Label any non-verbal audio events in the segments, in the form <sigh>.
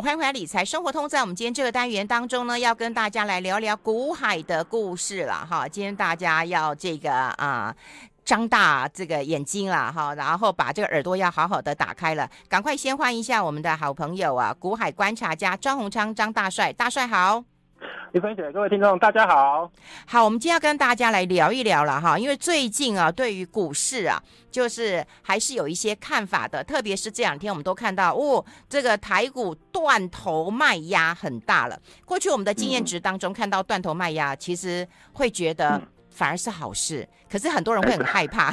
欢迎回来理财生活通。在我们今天这个单元当中呢，要跟大家来聊聊股海的故事了哈。今天大家要这个啊，张大这个眼睛了哈，然后把这个耳朵要好好的打开了。赶快先欢迎一下我们的好朋友啊，古海观察家张宏昌张大帅，大帅好。李芬姐，各位听众，大家好。好，我们今天要跟大家来聊一聊了哈，因为最近啊，对于股市啊，就是还是有一些看法的，特别是这两天我们都看到，哦，这个台股断头卖压很大了。过去我们的经验值当中看到断头卖压，其实会觉得反而是好事，可是很多人会很害怕。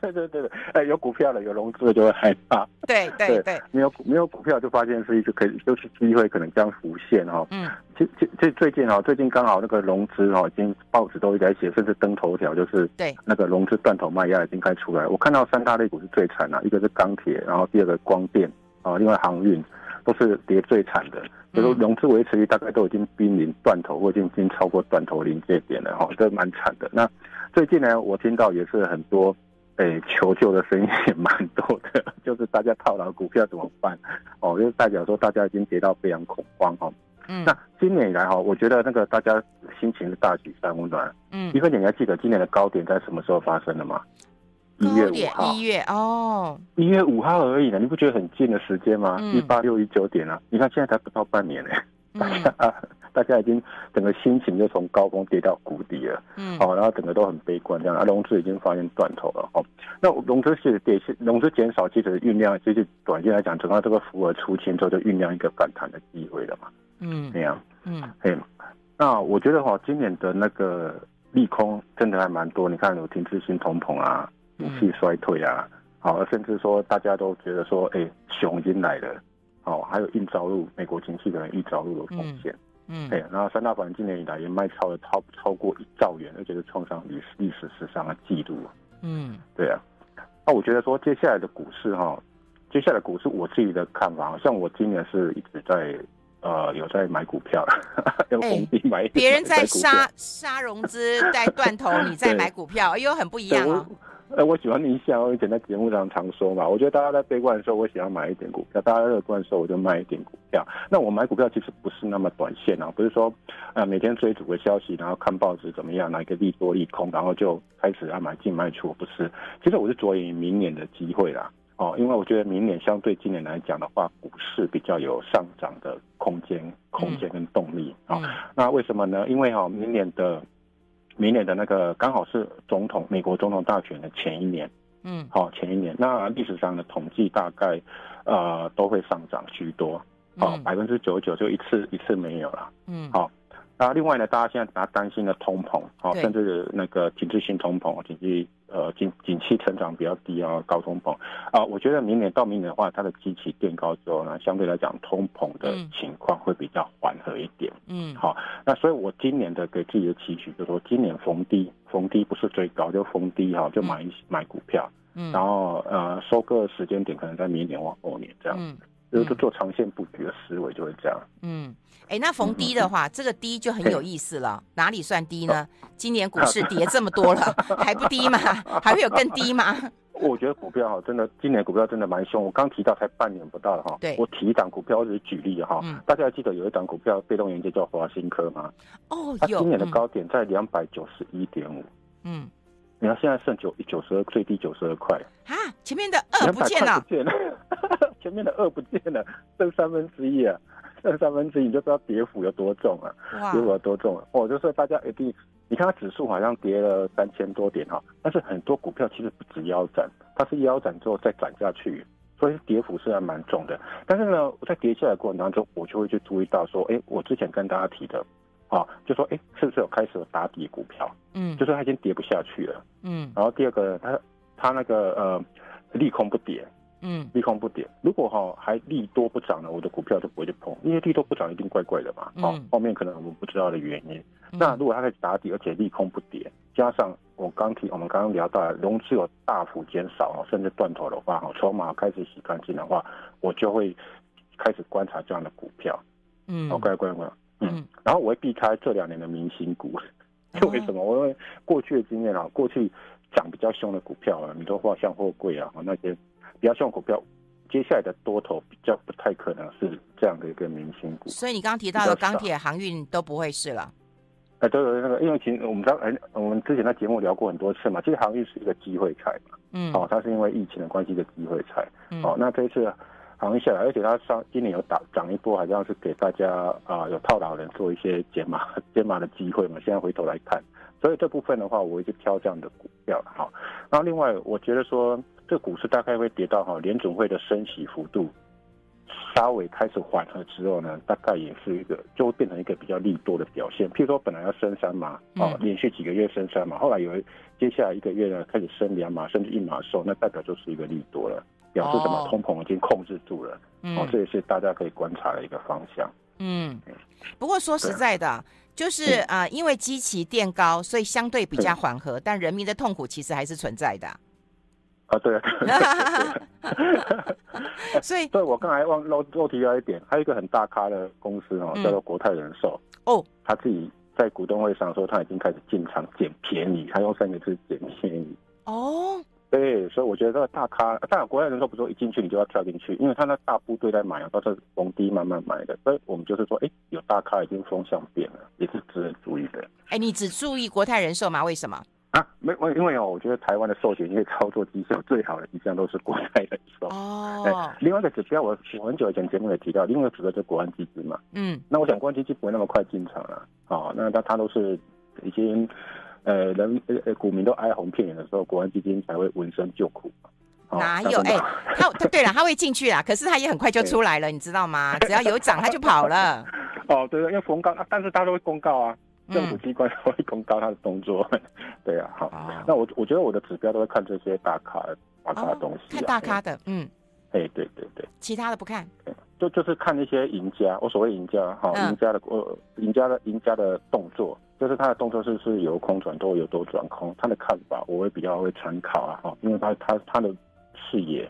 对对对对，哎，有股票了，有融资了就会害怕。对对对，没有没有股票就发现是一个可以就是机会，可能这样浮现哈。嗯，其其这最近哈，最近刚好那个融资哈，已经报纸都一直在写，甚至登头条就是对那个融资断头卖压已经开出来。我看到三大类股是最惨的，一个是钢铁，然后第二个光电啊，另外航运都是跌最惨的。就说融资维持率大概都已经濒临断头，或已经已经超过断头临界点了哈，这蛮惨的。那最近呢，我听到也是很多。哎，求救的声音也蛮多的，<laughs> 就是大家套牢股票怎么办？哦，就代表说大家已经跌到非常恐慌哈。嗯，那今年以来哈，我觉得那个大家心情是大举三温暖。嗯，一分姐你还记得今年的高点在什么时候发生的吗？一月五号。一月哦，一月五号而已呢，你不觉得很近的时间吗？一八六一九点啊，你看现在才不到半年呢，大家。嗯 <laughs> 大家已经整个心情就从高峰跌到谷底了，嗯，好，然后整个都很悲观这样，啊，融资已经发现断头了，哦，那融资是跌，融资减少，其实酝酿，就是短期来讲，等到这个符合出清之后，就酝酿一个反弹的机会了嘛，嗯，这样，嗯，嘿，那我觉得哈，今年的那个利空真的还蛮多，你看有停滞性通膨啊，景气衰退啊，好，甚至说大家都觉得说，哎，熊已经来了，好，还有硬着陆，美国经济可能硬着陆的风险。嗯，哎，然后三大板今年以来也卖超了超超过一兆元，而且是创上历历史史上的记录。嗯，对啊。那我觉得说接下来的股市哈，接下来股市我自己的看法，像我今年是一直在呃有在买股票，<laughs> 用买。别人在杀杀融资 <laughs> 在断头，你在买股票，又很不一样哦。呃，我喜欢逆向，我以前在节目上常说嘛。我觉得大家在悲观的时候，我喜欢买一点股票；大家乐观的时候，我就卖一点股票。那我买股票其实不是那么短线啊，不是说呃每天追逐个消息，然后看报纸怎么样，哪一个利多利空，然后就开始要买进卖出，不是。其实我是着眼于明年的机会啦，哦，因为我觉得明年相对今年来讲的话，股市比较有上涨的空间、空间跟动力啊、嗯哦。那为什么呢？因为哈、哦，明年的。明年的那个刚好是总统美国总统大选的前一年，嗯，好，前一年，那历史上的统计大概，呃，都会上涨居多，哦，百分之九十九就一次一次没有了，嗯，好，那另外呢，大家现在比较担心的通膨，好，甚至那个停滞性通膨，经济。呃，景景气成长比较低啊，高通膨啊，我觉得明年到明年的话，它的基期垫高之后呢，相对来讲，通膨的情况会比较缓和一点。嗯，好，那所以我今年的给自己的期许就是说，今年逢低逢低不是最高，就逢低哈，就买一买股票。嗯，然后呃，收割时间点可能在明年或后年这样。嗯。就是做长线布局的思维就会这样。嗯，哎，那逢低的话，这个低就很有意思了。哪里算低呢？今年股市跌这么多了，<laughs> 还不低吗？还会有更低吗？<laughs> 我觉得股票哈，真的，今年股票真的蛮凶。我刚提到才半年不到了哈。对。我提一档股票，我只是举例哈。大家还记得有一档股票被动元件叫华新科吗？哦，有。它今年的高点在两百九十一点五。嗯。你看现在剩九九十二，最低九十二块。啊，前面的二不见了。前面的二不见了，剩三分之一啊，剩三分之一你就知道跌幅有多重啊，跌幅有多重。哦，就是大家一定，你看它指数好像跌了三千多点哈，但是很多股票其实不止腰斩，它是腰斩之后再斩下去，所以跌幅是还蛮重的。但是呢，我在跌下来过程当中，我就会去注意到说，哎，我之前跟大家提的，啊，就说，哎，是不是有开始有打底股票？嗯，就是它已经跌不下去了。嗯，然后第二个，它它那个呃，利空不跌。嗯，利空不跌。如果哈还利多不涨呢，我的股票就不会去碰，因为利多不涨一定怪怪的嘛。好、嗯，后面可能我们不知道的原因。嗯、那如果它开始打底，而且利空不跌，加上我刚提，我们刚刚聊到融资有大幅减少，甚至断头的话，哈，筹码开始洗干净的话，我就会开始观察这样的股票。嗯，好，乖乖乖。嗯，然后我会避开这两年的明星股，就 <laughs> 为什么？我因为过去的经验啊，过去涨比较凶的股票啊，你都话像货柜啊，那些。比较像股票，接下来的多头比较不太可能是这样的一个明星股。所以你刚刚提到的钢铁、航运都不会是了。哎，对对，那个，因为其实我们知道，哎，我们之前在节目聊过很多次嘛，其实航运是一个机会菜嘛。嗯。哦，它是因为疫情的关系的机会菜。嗯。哦，那这一次航运下来，而且它上今年有打涨一波，好像是给大家啊、呃、有套牢人做一些减码减码的机会嘛。现在回头来看，所以这部分的话，我一直挑这样的股票。好，然后另外我觉得说，这股市大概会跌到哈联准会的升息幅度。稍微开始缓和之后呢，大概也是一个就会变成一个比较利多的表现。譬如说，本来要升三码，哦，连续几个月升三码，后来有接下来一个月呢开始升两码，甚至一码的时候，那代表就是一个利多了，表示什么？通膨已经控制住了。哦，这也是大家可以观察的一个方向。嗯，不过说实在的，就是啊、呃，因为基期垫高，所以相对比较缓和，但人民的痛苦其实还是存在的。啊，对啊，<laughs> <laughs> 所以对我刚才忘漏漏提到一点，还有一个很大咖的公司哦，叫做国泰人寿。哦，他自己在股东会上说他已经开始进场捡便宜，他用三个字捡便宜。哦，对，所以我觉得这个大咖，当然国泰人寿不是说一进去你就要跳进去，因为他那大部队在买啊，都是逢低慢慢买的，所以我们就是说，哎，有大咖已经风向变了，也是值得注意的。哎，你只注意国泰人寿吗？为什么？啊，没我，因为哦，我觉得台湾的寿险业操作绩效最好的一项都是国泰人寿。哦。哎，另外一个指标，我我很久以前节目也提到，另外一个指标就是国安基金嘛。嗯。那我想国安基金不会那么快进场了。哦，那他他都是已经呃人呃股民都哀鸿遍野的时候，国安基金才会闻声救苦。哦、哪有？哎，<laughs> 他他对了，他会进去啦，可是他也很快就出来了，你知道吗？<laughs> 只要有涨，他就跑了。<laughs> 哦，对对，因为公告，但是他都会公告啊。政府机关会公告他的动作，嗯、对啊，好，哦、那我我觉得我的指标都会看这些大咖大咖的东西、啊哦，看大咖的，嗯，哎，对对对，其他的不看，就就是看那些赢家，我所谓赢家，哈，赢家的呃，赢家的赢家的动作，就是他的动作是是由空转多，由多转空，他的看法我会比较会参考啊，哈，因为他他他的视野，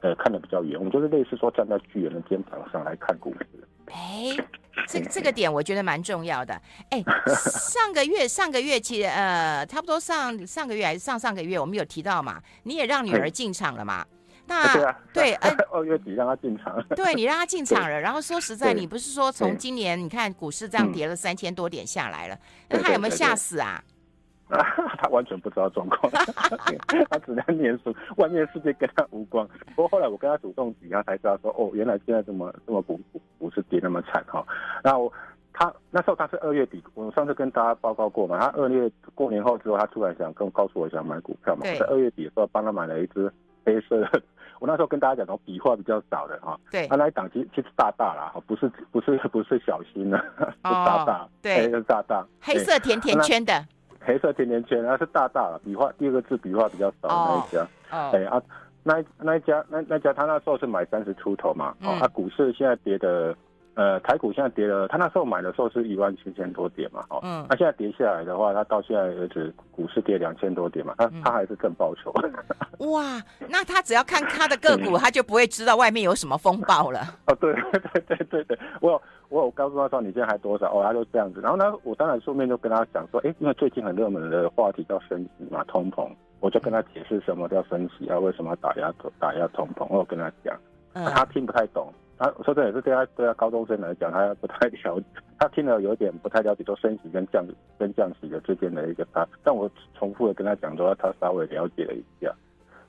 呃，看得比较远，我们就是类似说站在巨人的肩膀上来看股市，哎。<laughs> 这这个点我觉得蛮重要的。哎，上个月上个月其实呃，差不多上上个月还是上上个月，我们有提到嘛，你也让女儿进场了嘛？那 <laughs> 对啊，对，<laughs> 二月底让他进场。<laughs> 对，你让他进场了，然后说实在，你不是说从今年你看股市这样跌了三千多点下来了，那他有没有吓死啊？啊，他完全不知道状况，他只能念书，外面的世界跟他无关。不过后来我跟他主动讲，他才知道说，哦，原来现在这么这么股股市跌那么惨哈。然后他那时候他是二月底，我上次跟大家报告过嘛，他二月过年后之后，他突然想跟我告诉我想买股票嘛，在二月底的时候帮他买了一只黑色的。我那时候跟大家讲，我笔画比较少的哈，对，他那一档其实其实大大啦，不是不是不是小心的，是大大，对，是大大，黑色甜甜圈的。黑色甜甜圈，那是大大了，笔画第二个字笔画比较少的那一家，哎啊，那那一家那那家他那时候是买三十出头嘛，啊，他股市现在跌的。呃，台股现在跌了，他那时候买的时候是一万七千多点嘛，哦，嗯，他现在跌下来的话，他到现在为止股市跌两千多点嘛，他他还是更报酬。<laughs> 哇，那他只要看他的个股，他就不会知道外面有什么风暴了。<laughs> 哦，对 <laughs> 对对对对，我有我有告诉他说你现在还多少，哦，他就这样子。然后呢，我当然顺便就跟他讲说，哎，因为最近很热门的话题叫升息嘛，通膨，我就跟他解释什么叫升息啊，为什么要打压打压通膨，我有跟他讲，他听不太懂。他说这也是对他对他高中生来讲，他不太了解，他听了有点不太了解，说升息跟降跟降息的之间的一个差。但我重复的跟他讲说，他稍微了解了一下，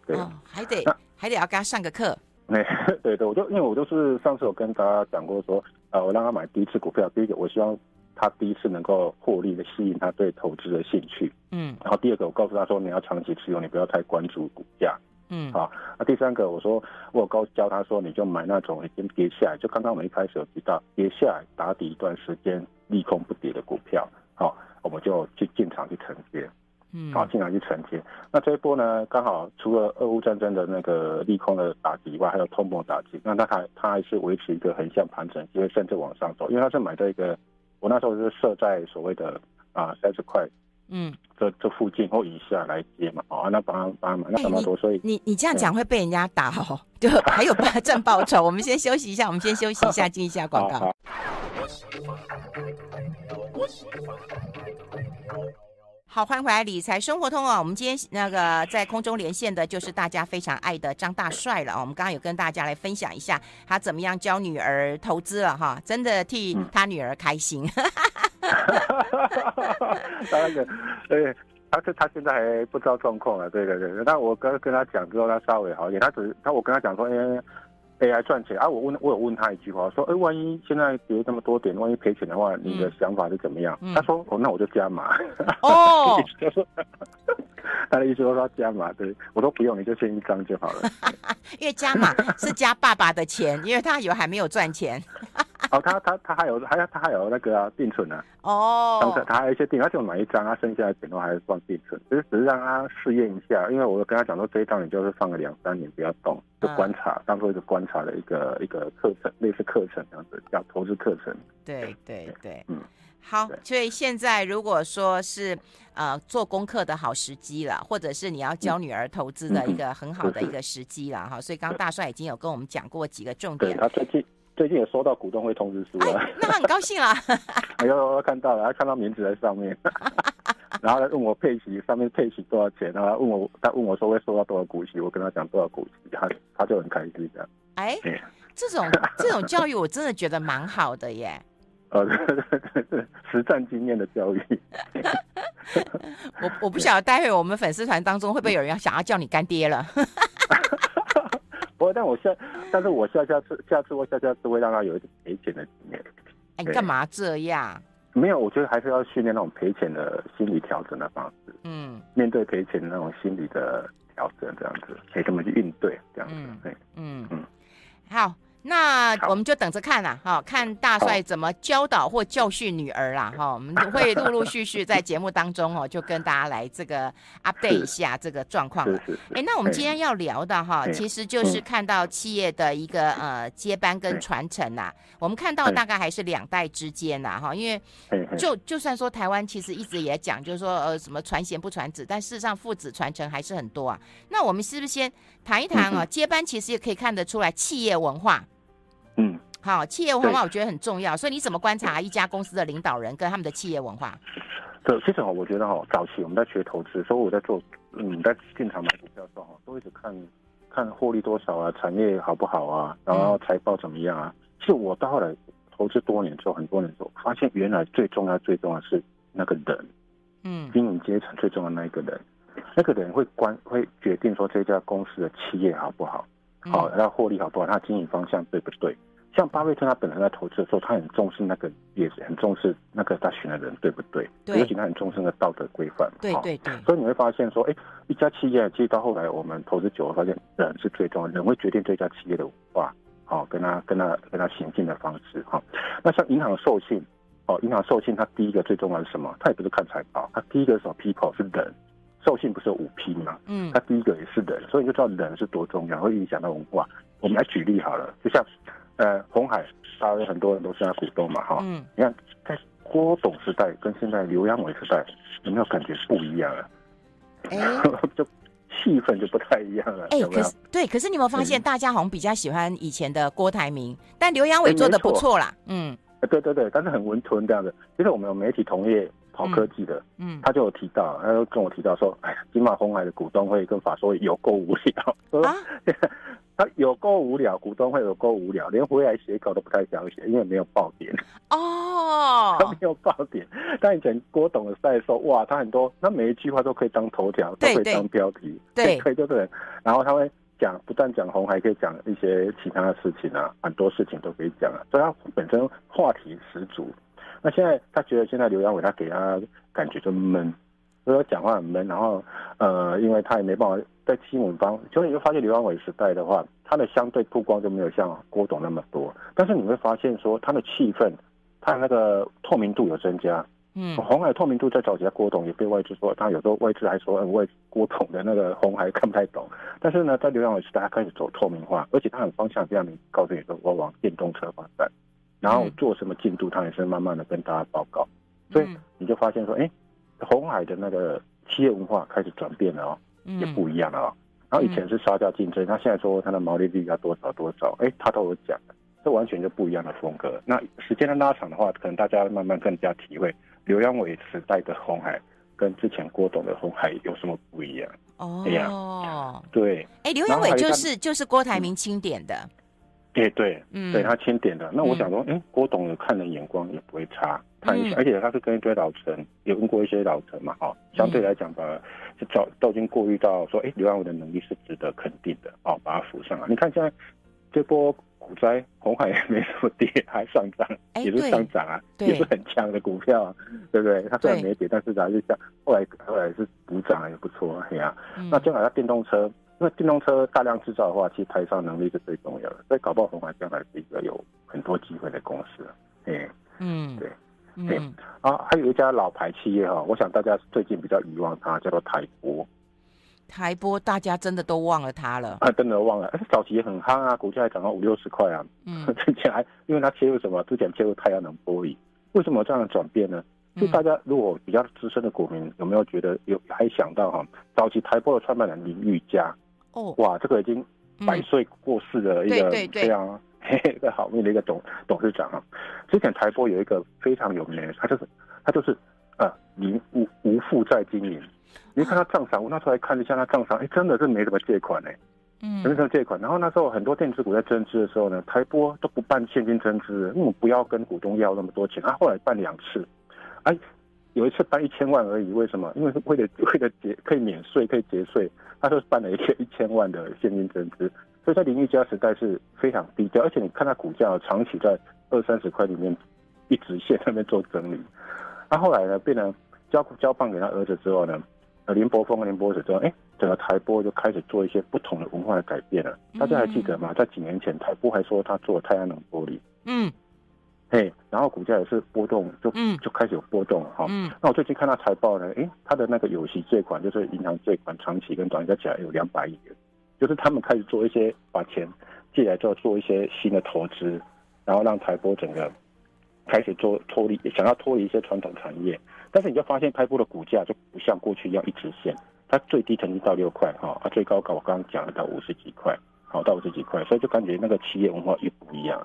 对，哦、还得还得要给他上个课。<laughs> 对对对，我就因为我就是上次有跟大家讲过说，呃，我让他买第一次股票，第一个我希望他第一次能够获利的吸引他对投资的兴趣，嗯，然后第二个我告诉他说，你要长期持有，你不要太关注股价。嗯，好，那第三个，我说我有告教他说，你就买那种已经跌下来，就刚刚我们一开始有提到跌下来打底一段时间利空不跌的股票，好，我们就去进场去承接，嗯，好，进场去承接。那这一波呢，刚好除了俄乌战争的那个利空的打击以外，还有通膨打击，那它还它还是维持一个横向盘整，因为甚至往上走，因为它是买这个，我那时候是设在所谓的啊三十块。嗯，这这附近或以下来接嘛，哦，那帮帮忙，那这么多，所以你你这样讲会被人家打哦，就还有赚报酬。我们先休息一下，我们先休息一下，进一下广告。好，欢迎回来理财生活通哦。我们今天那个在空中连线的就是大家非常爱的张大帅了哦。我们刚刚有跟大家来分享一下他怎么样教女儿投资了哈，真的替他女儿开心。哈哈哈哈哈！<laughs> 那个，对，他是他现在还不知道状况啊。对对对，那我刚跟他讲之后，他稍微好一点。他只是他我跟他讲说，哎。AI 赚钱啊！我问，我有问他一句话，说：“哎，万一现在跌这么多点，万一赔钱的话，你的想法是怎么样？”嗯、他说：“哦，那我就加码。”哦，<laughs> 他的意思说 <laughs> 他加码，对，我说不用，你就先一张就好了。<laughs> 因为加码是加爸爸的钱，因为他以为还没有赚钱。哦，他他他还有还要他还有那个啊定存呢。哦，当时他还有一些定，他就买一张，他剩下的钱都还是放定存，只是只是让他试验一下。因为我跟他讲说，这一张你就是放个两三年不要动，就观察，嗯、当做一个观察的一个一个课程，类似课程这样子，叫投资课程。对对对，嗯，好，所以现在如果说是呃做功课的好时机了，或者是你要教女儿投资的一个很好的一个时机了哈。所以刚刚大帅已经有跟我们讲过几个重点。他最近。最近也收到股东会通知书了，哎，那很高兴啊！<laughs> 哎呦，看到了，他看到名字在上面，<laughs> <laughs> 然后他问我配息，上面配息多少钱，然后他问我，他问我说会收到多少股息，我跟他讲多少股息，他他就很开心这样。哎，这种这种教育我真的觉得蛮好的耶。呃 <laughs> <laughs> 实战经验的教育。我我不晓得待会我们粉丝团当中会不会有人要想要叫你干爹了。不过，但我下，但是我下下次，下次我下下次会让他有一点赔钱的经验。哎，你干嘛这样？没有，我觉得还是要训练那种赔钱的心理调整的方式。嗯，面对赔钱的那种心理的调整，这样子可以怎么去应对？这样子，嗯，对，嗯嗯，好。那我们就等着看啦，哈，看大帅怎么教导或教训女儿啦，哈，我们会陆陆续续在节目当中哦，就跟大家来这个 update 一下这个状况了。哎，那我们今天要聊的哈，其实就是看到企业的一个呃接班跟传承呐。我们看到大概还是两代之间呐，哈，因为就就算说台湾其实一直也讲，就是说呃什么传贤不传子，但事实上父子传承还是很多啊。那我们是不是先谈一谈啊？接班其实也可以看得出来企业文化。嗯，好，企业文化我觉得很重要，所以你怎么观察一家公司的领导人跟他们的企业文化？对，其实我觉得哈，早期我们在学投资，所以我在做，嗯，在进场买股票的时候，都一直看看获利多少啊，产业好不好啊，然后财报怎么样啊。其实我到后来投资多年之后，很多年之后，发现原来最重要、最重要的是那个人，嗯，经营阶层最重要的那一个人，那个人会关会决定说这家公司的企业好不好。好，那获利好不好？他经营方向对不对？像巴菲特他本人在投资的时候，他很重视那个，也是很重视那个他选的人对不对？对，尤其他很重视那个道德规范。对对对。所以你会发现说，哎，一家企业其实到后来我们投资久了，发现人是最重要的，人会决定这家企业的文化，好，跟他跟他跟他行进的方式。好，那像银行授信，哦，银行授信，它第一个最重要的是什么？它也不是看财报，它第一个是什么？people 是人。授信不是有五 P 吗？嗯，它第一个也是人，所以你就知道人是多重要，会影响到文化。我们来举例好了，就像呃红海，大家很多人都是他股东嘛，哈，嗯，你看在郭董时代跟现在刘阳伟时代，有没有感觉不一样啊？哎、欸，就气氛就不太一样了。哎、欸，可是对，可是你有没有发现，大家好像比较喜欢以前的郭台铭，但刘阳伟做的不错啦，欸、嗯，对对对，但是很温吞这样子。其实我们有媒体同业。跑科技的，嗯，他就有提到，他就跟我提到说，哎呀，金马红海的股东会跟法说有够无聊，啊，他有够无聊，股东会有够无聊，连回来写稿都不太想写，因为没有爆点。哦，<laughs> 他没有爆点。但以前郭董的时代说，哇，他很多，他每一句话都可以当头条，都可以当标题，对，可以，对不对？然后他会讲，不但讲红，还，可以讲一些其他的事情啊，很多事情都可以讲啊，所以他本身话题十足。那现在他觉得现在刘阳伟他给他感觉就闷，所以讲话很闷，然后呃，因为他也没办法在新闻方，所以你会发现刘扬伟时代的话，他的相对曝光就没有像郭董那么多，但是你会发现说他的气氛，他的那个透明度有增加。嗯，红海透明度在早期，郭董也被外资说，他有时候外资还说，外郭董的那个红海看不太懂，但是呢，在刘扬伟时代他开始走透明化，而且他很方向非常明，告诉你说我往电动车发展。然后做什么进度，他也是慢慢的跟大家报告，所以你就发现说，哎，红海的那个企业文化开始转变了哦，也不一样了哦。然后以前是杀价竞争，他现在说他的毛利率要多少多少，哎，他都有讲，这完全就不一样的风格。那时间的拉长的话，可能大家慢慢更加体会刘扬伟时代的红海跟之前郭董的红海有什么不一样？哦，哎呀，对，哎，刘扬伟就是就是郭台铭钦点的。哎，对，嗯，对他钦点的。那我想说，哎，郭董的看人眼光也不会差，他而且他是跟一堆老臣，也问过一些老臣嘛，哈，相对来讲吧，就早都已经过滤到说，哎，刘安伟的能力是值得肯定的，哦，把他扶上来。你看现在这波。股灾，红海也没什么跌，还上涨，也是上涨啊，也是很强的股票啊，对不对？它虽然没跌，但是还是像后来后来是补涨，也不错，哎呀。那将来它电动车，因为电动车大量制造的话，其实台商能力是最重要的，所以搞不好红海将来是一个有很多机会的公司，哎，嗯，对，嗯，啊，还有一家老牌企业哈，我想大家最近比较遗忘它，叫做台玻。台玻大家真的都忘了它了啊，真的忘了。而且早期也很夯啊，股价还涨到五六十块啊。嗯，<laughs> 之前还因为它切入什么？之前切入太阳能玻璃。为什么有这样的转变呢？就大家如果比较资深的股民有没有觉得有还想到哈？早期台玻的创办人林玉嘉哦，哇，这个已经百岁过世的一个非常一个好命的一个董董事长啊。之前台玻有一个非常有名的，他就是他就是呃，零无无负债经营。你看他账上，我那时候还看了一下他账上，哎，真的是没什么借款哎，嗯，没什么借款。然后那时候很多电子股在增资的时候呢，台玻都不办现金增资，因为不要跟股东要那么多钱。他后来办两次，哎，有一次办一千万而已，为什么？因为是为了为了节可以免税，可以节税，他就办了一个一千万的现金增资。所以在林玉家时代是非常低调，而且你看他股价长期在二三十块里面一直线那边做整理。他后来呢，变成交交棒给他儿子之后呢，呃，林柏峰、林柏子之后，哎，整个台玻就开始做一些不同的文化的改变了。大家还记得吗？在几年前，台玻还说他做太阳能玻璃，嗯，嘿，然后股价也是波动，就就开始有波动了哈。嗯，那我最近看到财报呢，哎，他的那个有息借款，就是银行借款长期跟短期加起来有两百亿元，就是他们开始做一些把钱借来之后做一些新的投资，然后让台玻整个开始做脱离，想要脱离一些传统产业。但是你就发现台玻的股价就不像过去要一直线，它最低曾经到六块哈，啊最高高我刚刚讲了到五十几块，好到五十几块，所以就感觉那个企业文化又不一样，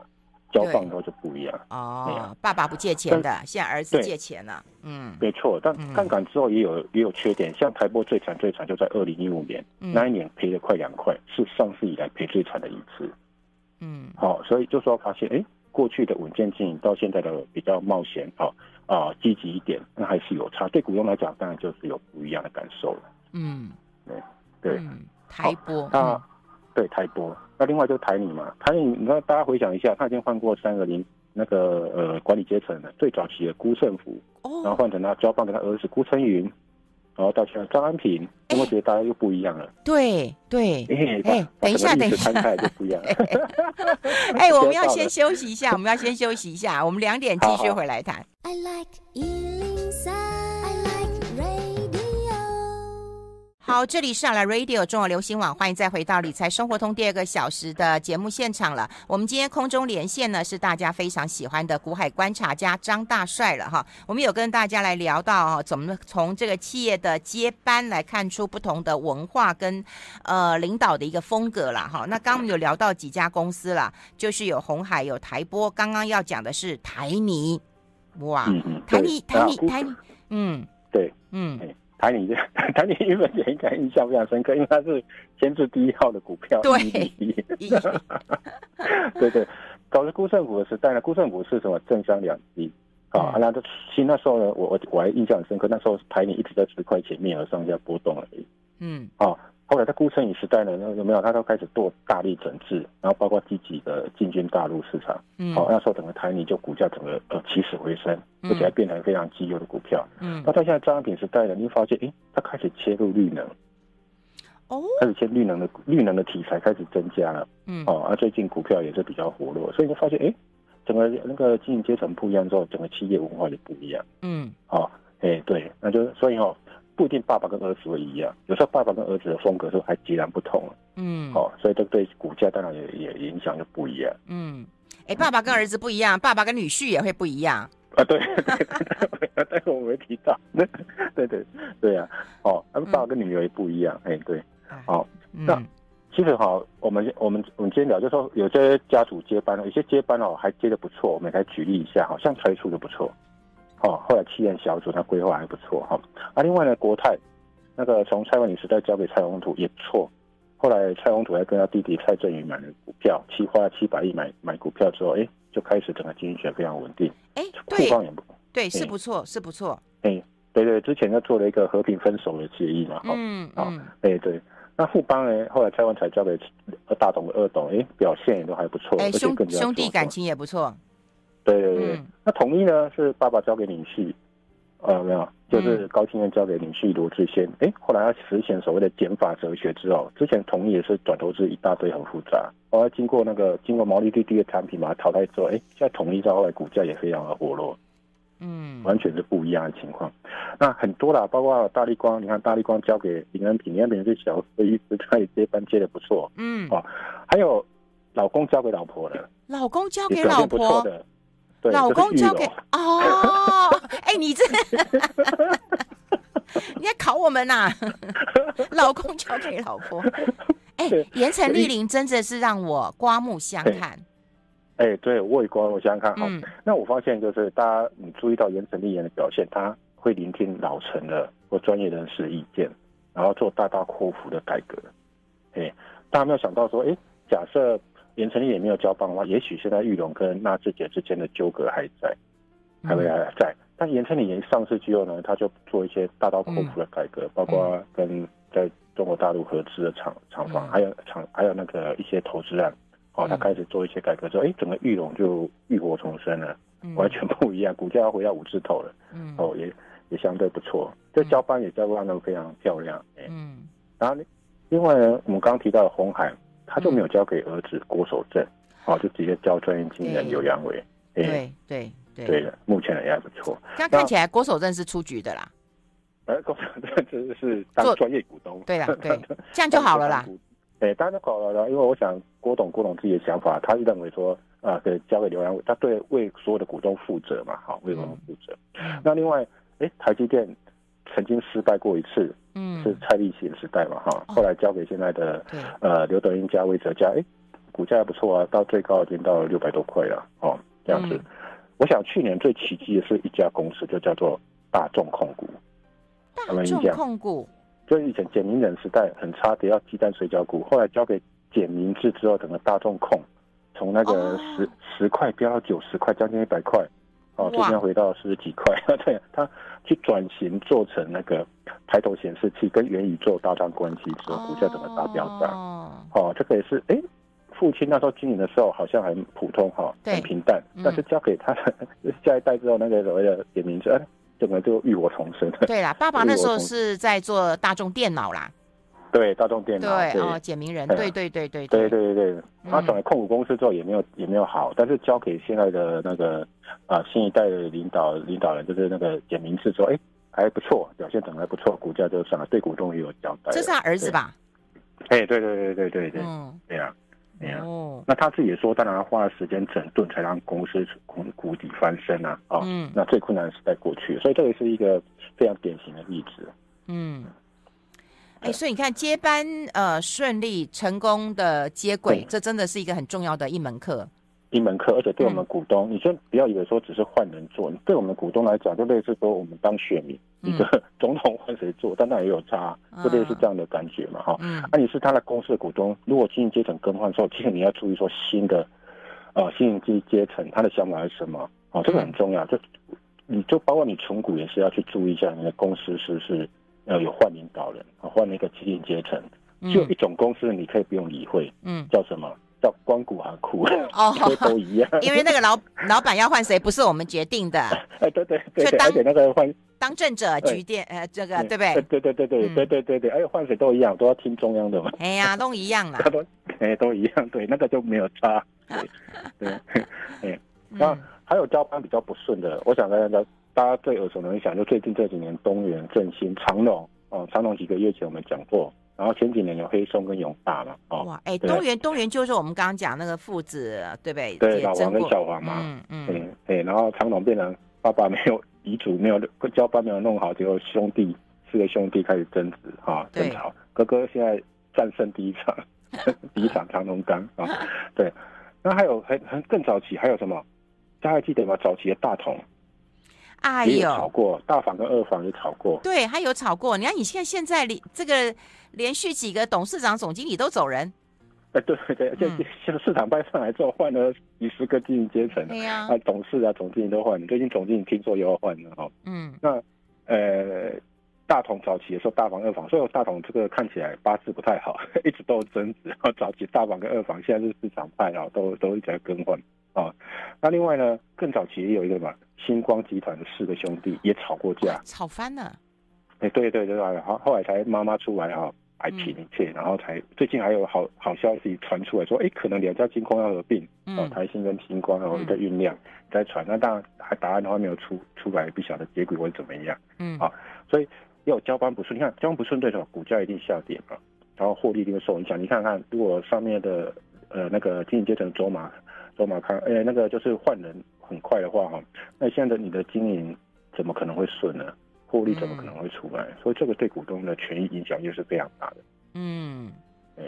交棒都就不一样。哦，爸爸不借钱的，现在儿子借钱了。嗯，没错，但杠杆之后也有也有缺点，像台玻最惨最惨就在二零一五年那一年赔了快两块，是上市以来赔最惨的一次。嗯，好，所以就说发现哎。过去的稳健经营到现在的比较冒险，啊啊积极一点，那还是有差。对股东来讲，当然就是有不一样的感受了。嗯，对对、嗯。台玻，那、嗯、对台玻，那另外就是台泥嘛。台泥，你看大家回想一下，他已经换过三个零那个呃管理阶层了。最早期的辜胜福，然后换成他交棒给他儿子辜成云。然后到现在张安平，有没有觉得大家又不一样了？对对，<laughs> 哎，等一下，等一下，就不一样。<laughs> 哎，我们要 <laughs> 先休息一下，我们要先休息一下，我们两点继续回来谈。I like 好，这里是来 Radio 中国流行网，欢迎再回到理财生活通第二个小时的节目现场了。我们今天空中连线呢，是大家非常喜欢的股海观察家张大帅了哈。我们有跟大家来聊到啊，怎么从这个企业的接班来看出不同的文化跟呃领导的一个风格了哈。那刚刚我们有聊到几家公司了，就是有红海、有台波，刚刚要讲的是台泥，哇，台泥、台泥、台泥，嗯，对，嗯。台泥的台你原本也应该印象非常深刻，因为它是先至第一号的股票。对，对 <laughs> 对，搞是辜胜股的时代呢，辜胜股是什么政商两级啊？那这其实那时候呢，我我我还印象很深刻，那时候台你一直在十块钱面额上下波动而已。嗯，啊。后来在辜成宇时代呢，那有没有他都开始做大力整治，然后包括积极的进军大陆市场。嗯，好，那时候整个台泥就股价整个呃起死回生，而且还变成非常绩优的股票。嗯，那到现在张安平时代呢，你会发现，哎，他开始切入绿能，哦，开始切绿能的绿能的题材开始增加了。嗯，哦，啊，最近股票也是比较活络，所以你就发现，哎，整个那个经营阶层不一样之后，整个企业文化也不一样。嗯，好，哎，对，那就所以哦。不一定爸爸跟儿子会一样，有时候爸爸跟儿子的风格是还截然不同。嗯，好、哦，所以这对股价当然也也影响就不一样。嗯，哎、欸，爸爸跟儿子不一样，爸爸跟女婿也会不一样。啊，对，<laughs> 对，我没提到。对对对呀、啊，哦，他们爸爸跟女儿也不一样。哎、嗯，对，好、哦，嗯、那其实哈，我们我们我们今天聊，就是说有些家族接班了，有些接班哦还接的不错，我们来举例一下，好像台塑就不错。哈，后来企业小组他规划还不错哈。啊，另外呢，国泰那个从蔡万里时代交给蔡宏图也不错，后来蔡宏图还跟他弟弟蔡振宇买了股票，七花七百亿买买股票之后，哎，就开始整个经济学非常稳定。哎，对，富邦也不对，是不错，是不错。哎，对对，之前就做了一个和平分手的协议嘛，哈，嗯嗯，哎对。那富邦呢？后来蔡万才交给大董的二董，哎，表现也都还不错，哎，兄兄弟感情也不错。对对对，嗯、那统一呢？是爸爸交给女婿，呃，没有，就是高庆燕交给女婿罗志先。哎、嗯，后来他实现所谓的减法哲学之后，之前统一也是转投资一大堆，很复杂。后来经过那个经过毛利率低的产品把它淘汰之后，哎，现在统一在后来股价也非常的活络。嗯，完全是不一样的情况。那很多啦，包括大立光，你看大立光交给林恩平，林恩平是小，所以他也接班接的不错。嗯，哦，还有老公交给老婆的，老公交给老婆，不错的，对，老公交给哦，<laughs> 哎、欸，你这，你在考我们呐、啊？老公交给老婆，哎、欸，盐城丽林真的是让我刮目相看。哎、欸，对，我也光我想想看哈，嗯、那我发现就是大家你注意到盐城立言的表现，他会聆听老成的或专业人士的意见，然后做大大扩幅的改革。哎、欸，大家没有想到说，哎、欸，假设盐城立也没有交棒的话，也许现在玉龙跟纳智捷之间的纠葛还在，还会还在。嗯、但盐城上市之后呢，他就做一些大刀阔斧的改革，嗯、包括跟在中国大陆合资的厂厂房，还有厂还有那个一些投资案。哦，他开始做一些改革之后，哎、欸，整个玉龙就浴火重生了，嗯、<laughs> 完全不一样，股价要回到五字头了。嗯，哦，也也相对不错，这交班也交班的非常漂亮。欸、嗯，然后另外呢，我们刚刚提到的红海，他就没有交给儿子郭守正，哦，就直接交专业经理人刘扬伟。对对对，对的，目前也还不错。这样看起来郭守正是出局的啦。哎，郭守正这是当专业股东。对啦，对，<laughs> 这样就好了啦。哎，当然就好了啦，因为我想郭董郭董自己的想法，他是认为说啊，给交给刘扬伟，他对为所有的股东负责嘛，好，为股东负责。嗯、那另外，哎，台积电曾经失败过一次，嗯，是蔡立行时代嘛，哈，后来交给现在的、哦、呃刘德英加魏哲家，哎，股价还不错啊，到最高已经到了六百多块了，哦，这样子。嗯、我想去年最奇迹的是一家公司，就叫做大众控股，大众控股。就以前简明人时代很差的要鸡蛋水饺股，后来交给简明智之后，整个大众控从那个十、oh. 十块飙到九十块，将近一百块，哦，今天回到十几块。<laughs> 对，他去转型做成那个抬头显示器跟元宇宙搭上关系之后，股价整个大飙涨。哦，这个也是，哎、欸，父亲那时候经营的时候好像很普通哈，很平淡，但是交给他 <laughs> 下一代之后，那个所谓的简明智。<laughs> 整个就浴火重生。对啦，爸爸那时候是在做大众电脑啦。对，大众电脑。对哦，简明人。对对对对对对对对。他转为控股公司之后也没有也没有好，但是交给现在的那个啊新一代的领导领导人，就是那个简明是说，哎还不错，表现整个还不错，股价就上了，对股东也有交代。这是他儿子吧？哎，对对对对对对，嗯，对啊。哦，那他自己也说，当然他花了时间整顿，才让公司从谷底翻身啊！啊，嗯，那最困难的时代过去，所以这个是一个非常典型的例子。嗯，哎、欸，所以你看接班呃顺利成功的接轨，这真的是一个很重要的一门课。一门课，而且对我们股东，嗯、你先不要以为说只是换人做，对我们股东来讲，就类似说我们当选民，一个 <laughs> 总统换谁做，但那也有差，就类似这样的感觉嘛，哈。嗯。那你是他的公司的股东，如果经营阶层更换的时候，其实你要注意说新的，呃，新营阶层他的想法是什么？哦，这个很重要。就你就包括你存股也是要去注意一下，你的公司是不是要有换领导人啊，换那个经营阶层。就一种公司你可以不用理会，嗯，叫什么？叫光谷行库哦，<laughs> 都一样，因为那个老老板要换谁，不是我们决定的。<laughs> 哎，对对对，而且那个换当政者局电，呃，这个对不对？对对对对对对对对，哎，换谁都一样，都要听中央的嘛。哎呀，都一样啦。<laughs> 都哎都一样，对，那个就没有差。对对，哎，那还有交班比较不顺的，我想跟大家大家最耳熟能详，就最近这几年东元、振兴、长隆哦，长隆几个月前我们讲过。然后前几年有黑松跟永大嘛，哦，哇，哎，东元东元就是我们刚刚讲那个父子，对不对？对，老王跟小黄嘛，嗯嗯，对，然后长隆变成爸爸没有遗嘱，没有 <laughs> 交班没有弄好，结果兄弟四个兄弟开始争执哈，争吵。哥哥现在战胜第一场，<laughs> 第一场长隆刚啊，<laughs> 对。那还有很很更早期还有什么？大家还记得吗？早期的大同。哎呦，炒过，大房跟二房也炒过。对，还有炒过。你看，你现现在连这个连续几个董事长、总经理都走人。哎，对对，就现在市场派上来之后，换了几十个经营阶层。对呀。啊，董事啊，总经理都换了。最近总经理听说又要换了哈。嗯。那呃。大同早期的时候，大房二房，所以大同这个看起来八字不太好，<laughs> 一直都有争执。然后早期大房跟二房，现在是市场派啊，都都一直在更换啊。那另外呢，更早期也有一个什么星光集团的四个兄弟也吵过架，吵翻了。哎，对对对对，好，后来才妈妈出来啊，摆平一切，然后才最近还有好好消息传出来说，哎，可能两家金控要合并，哦，台新跟星光，然后在酝酿在传。那当然还答案的话没有出出来，不晓得结果会怎么样。嗯，啊，所以。要交班不顺，你看交班不顺对手，股价一定下跌嘛，然后获利一定会受影响。你看看，如果上面的呃那个经营阶层走马走马看，哎，那个就是换人很快的话哈，那现在的你的经营怎么可能会顺呢？获利怎么可能会出来？嗯、所以这个对股东的权益影响又是非常大的。嗯，嗯，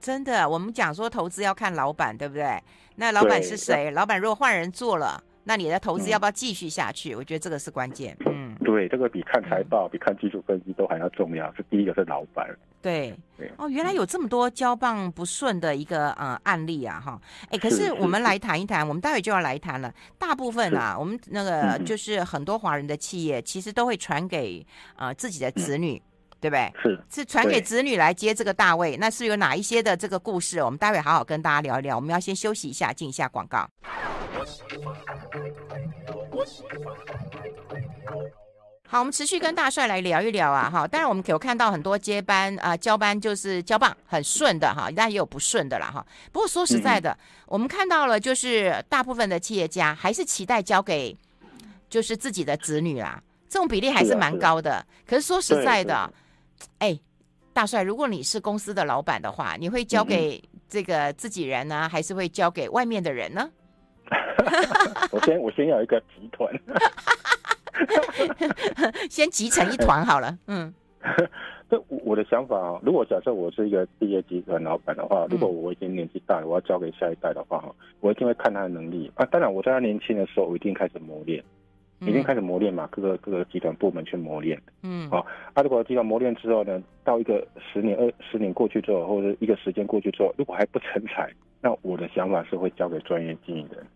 真的，我们讲说投资要看老板，对不对？那老板是谁？老板如果换人做了。那你的投资要不要继续下去？嗯、我觉得这个是关键。嗯，对，这个比看财报、嗯、比看技术分析都还要重要。是第一个是老板。对对哦，原来有这么多交棒不顺的一个呃案例啊哈。哎，可是我们来谈一谈，我们待会就要来谈了。大部分啊，我们那个就是很多华人的企业，其实都会传给呃自己的子女，嗯、对不对？是是传给子女来接这个大位。那是有哪一些的这个故事？我们待会好好跟大家聊一聊。我们要先休息一下，进一下广告。好，我们持续跟大帅来聊一聊啊，哈，当然我们有看到很多接班啊、呃，交班就是交棒很顺的哈，但也有不顺的啦哈。不过说实在的，嗯、我们看到了就是大部分的企业家还是期待交给就是自己的子女啦，这种比例还是蛮高的。是啊是啊，可是说实在的，哎，大帅，如果你是公司的老板的话，你会交给这个自己人呢，还是会交给外面的人呢？<laughs> 我先我先要一个集团，<laughs> 先集成一团好了。嗯，<laughs> 这我的想法啊，如果假设我是一个企业集团老板的话，如果我已经年纪大了，我要交给下一代的话，我一定会看他的能力啊。当然，我在他年轻的时候，我一定开始磨练，已经开始磨练嘛，各个各个集团部门去磨练。嗯，好，啊，如果集团磨练之后呢，到一个十年、二十年过去之后，或者一个时间过去之后，如果还不成才，那我的想法是会交给专业经营人。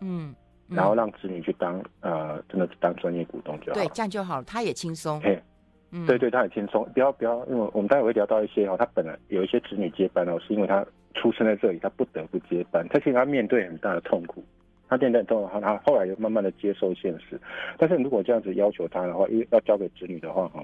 嗯，嗯，然后让子女去当呃，真的是当专业股东就好。对，这样就好了，他也轻松。哎，嗯，对对，他也轻松。不要不要，因为我们待会会聊到一些哈，他本来有一些子女接班哦，是因为他出生在这里，他不得不接班。他其实他面对很大的痛苦，他面对很痛苦，他后来又慢慢的接受现实。但是如果这样子要求他的话，因为要交给子女的话哈。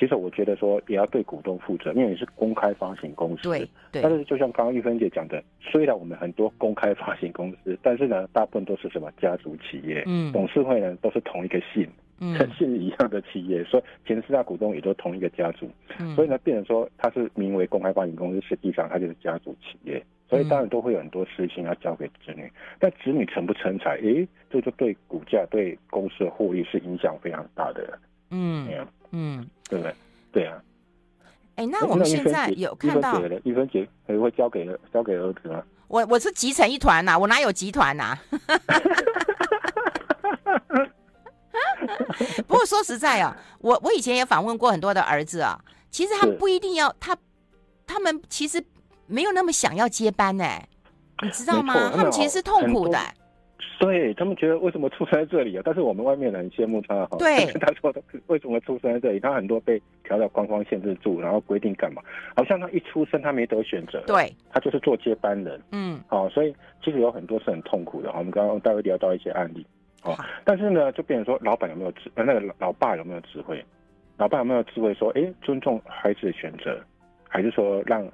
其实我觉得说也要对股东负责，因为你是公开发行公司。对对。但是就像刚刚玉芬姐讲的，虽然我们很多公开发行公司，但是呢，大部分都是什么家族企业，嗯，董事会呢都是同一个姓，嗯，<laughs> 姓一样的企业，所以前四大股东也都同一个家族，嗯，所以呢，变成说它是名为公开发行公司，实际上它就是家族企业，所以当然都会有很多事情要交给子女，但子女成不成才，诶，这就对股价、对公司的获利是影响非常大的。嗯。嗯，对不对？对啊。哎，那我们现在有看到玉芬姐还会交给交给儿子吗？我我是集成一团呐，我哪有集团呐？<laughs> 不过说实在啊，我我以前也访问过很多的儿子啊，其实他不一定要他，他们其实没有那么想要接班呢，你知道吗？他们其实是痛苦的。对他们觉得为什么出生在这里啊？但是我们外面人很羡慕他哈。对，<laughs> 他说他为什么出生在这里？他很多被条条框框限制住，然后规定干嘛？好像他一出生他没得选择。对，他就是做接班人。嗯，好，所以其实有很多是很痛苦的。我们刚刚待会聊到一些案例。哦，但是呢，就变成说，老板有没有智？呃，那个老爸有没有智慧？老爸有没有智慧？说，哎，尊重孩子的选择，还是说让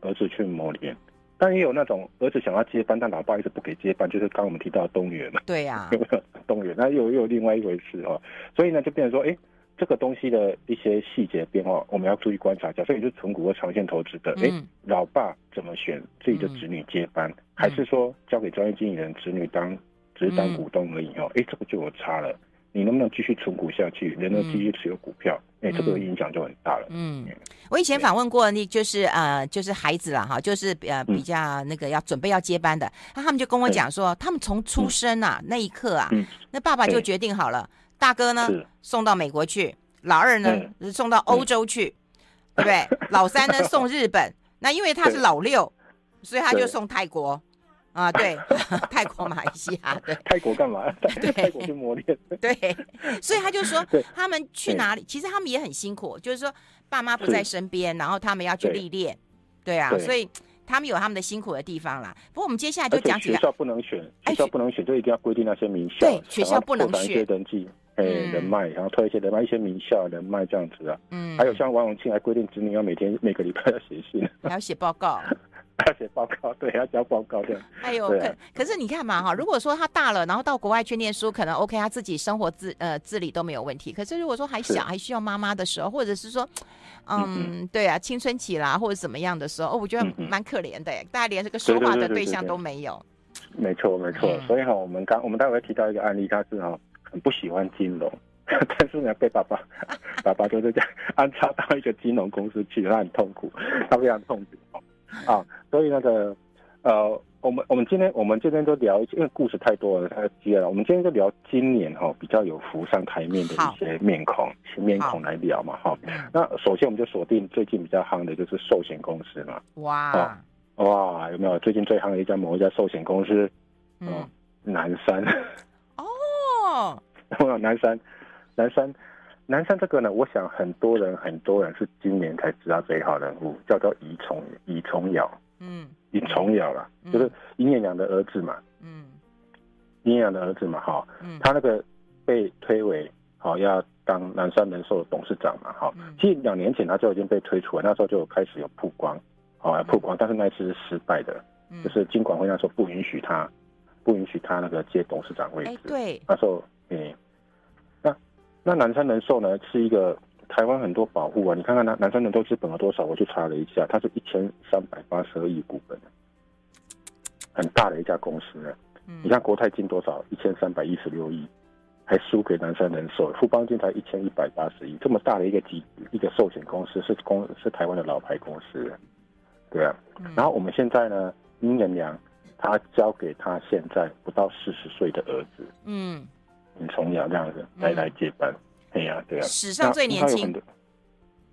儿子去磨练？但也有那种儿子想要接班，但老爸一直不给接班，就是刚刚我们提到的东元嘛。对呀、<laughs> 东元？那又又有另外一回事哦。所以呢，就变成说，哎，这个东西的一些细节变化，我们要注意观察一下。所以就存股和长线投资的，哎、嗯，老爸怎么选自己的子女接班，嗯、还是说交给专业经理人，子女当只是当股东而已哦？哎，这个就有差了。你能不能继续存股下去？能不能继续持有股票？哎、嗯。欸，这个影响就很大了。嗯，嗯。我以前访问过，那就是呃，就是孩子了哈，就是呃比较那个要准备要接班的，那、嗯、他们就跟我讲说，他们从出生啊、嗯、那一刻啊，嗯、那爸爸就决定好了，大哥呢送到美国去，老二呢送到欧洲去，对不对？老三呢 <laughs> 送日本，那因为他是老六，所以他就送泰国。啊，对，<laughs> 泰国、马来西亚，对，泰国干嘛？<laughs> 对，泰国去磨练。对，所以他就说，<laughs> 他们去哪里？其实他们也很辛苦，就是说爸妈不在身边，然后他们要去历练。对啊，所以他们有他们的辛苦的地方啦。不过我们接下来就讲几个。学校不能选，学校不能选，就一定要规定那些名校。对，学校不能选。一些人际，哎，人脉，然后推一些人脉，一些名校人脉这样子啊。嗯。还有像王永庆还规定子女要每天每个礼拜要写信，还要写报告。要写报告，对，要交报告这样。哎呦，可可是你看嘛哈，如果说他大了，然后到国外去念书，可能 OK，他自己生活自呃自理都没有问题。可是如果说还小，还需要妈妈的时候，或者是说，嗯，对啊，青春期啦，或者怎么样的时候，哦，我觉得蛮可怜的，大家连这个说话的对象都没有。没错，没错。所以哈，我们刚我们待会提到一个案例，他是哈很不喜欢金融，<laughs> 但是呢被爸爸 <laughs> 爸爸就是这样安插到一个金融公司去，他很痛苦，他非常痛苦。<laughs> 啊，所以那个，呃，我们我们今天我们今天都聊，因为故事太多了，太接了。我们今天就聊今年哈、哦、比较有浮上台面的一些面孔，新面孔来聊嘛哈。那首先我们就锁定最近比较夯的就是寿险公司嘛。哇、哦、哇，有没有最近最夯的一家某一家寿险公司？嗯，哦、南山。哦，<laughs> 南山，南山。南山这个呢，我想很多人很多人是今年才知道这一号人物，叫做尹崇尹崇尧，嗯，尹崇尧啦，就是尹衍阳的儿子嘛，嗯，尹衍阳的儿子嘛，哈，嗯，他那个被推为好要当南山人寿的董事长嘛，哈，其实两年前他就已经被推出来，那时候就开始有曝光，好曝光，但是那一次是失败的，就是金管会那时候不允许他，不允许他那个接董事长位置，对，那时候，嗯。那南山人寿呢，是一个台湾很多保护啊，你看看南南山人寿资本额多少？我去查了一下，它是一千三百八十二亿股本，很大的一家公司呢。你看国泰金多少？一千三百一十六亿，还输给南山人寿。富邦金才一千一百八十亿，这么大的一个集一个寿险公司，是公是台湾的老牌公司，对啊。然后我们现在呢，尹衍阳他交给他现在不到四十岁的儿子，嗯。尹崇尧这样子来来接班，哎呀，对啊，史上最年轻，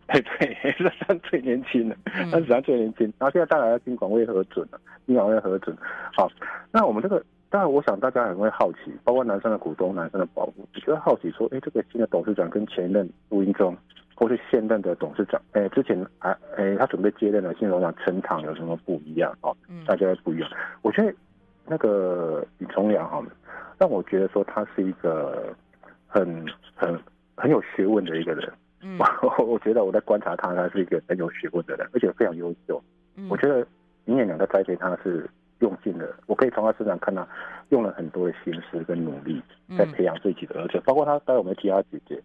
哎对，<laughs> 史上最年轻的，那史上最年轻，然后现在当然要金管会核准了，金管会核准。好，那我们这个当然，我想大家很会好奇，包括南山的股东、南山的保护，就觉得好奇说，哎，这个新的董事长跟前任陆英中，或是现任的董事长，哎，之前啊，哎，他准备接任的新董事长陈唐有什么不一样？哦，大家不一样。我觉得那个尹崇尧哈。让我觉得说他是一个很很很有学问的一个人，嗯，<laughs> 我觉得我在观察他，他是一个很有学问的人，而且非常优秀。嗯，我觉得尹衍阳在栽培他是用尽了，我可以从他身上看到用了很多的心思跟努力在培养自己的儿子，包括他带我们其他姐姐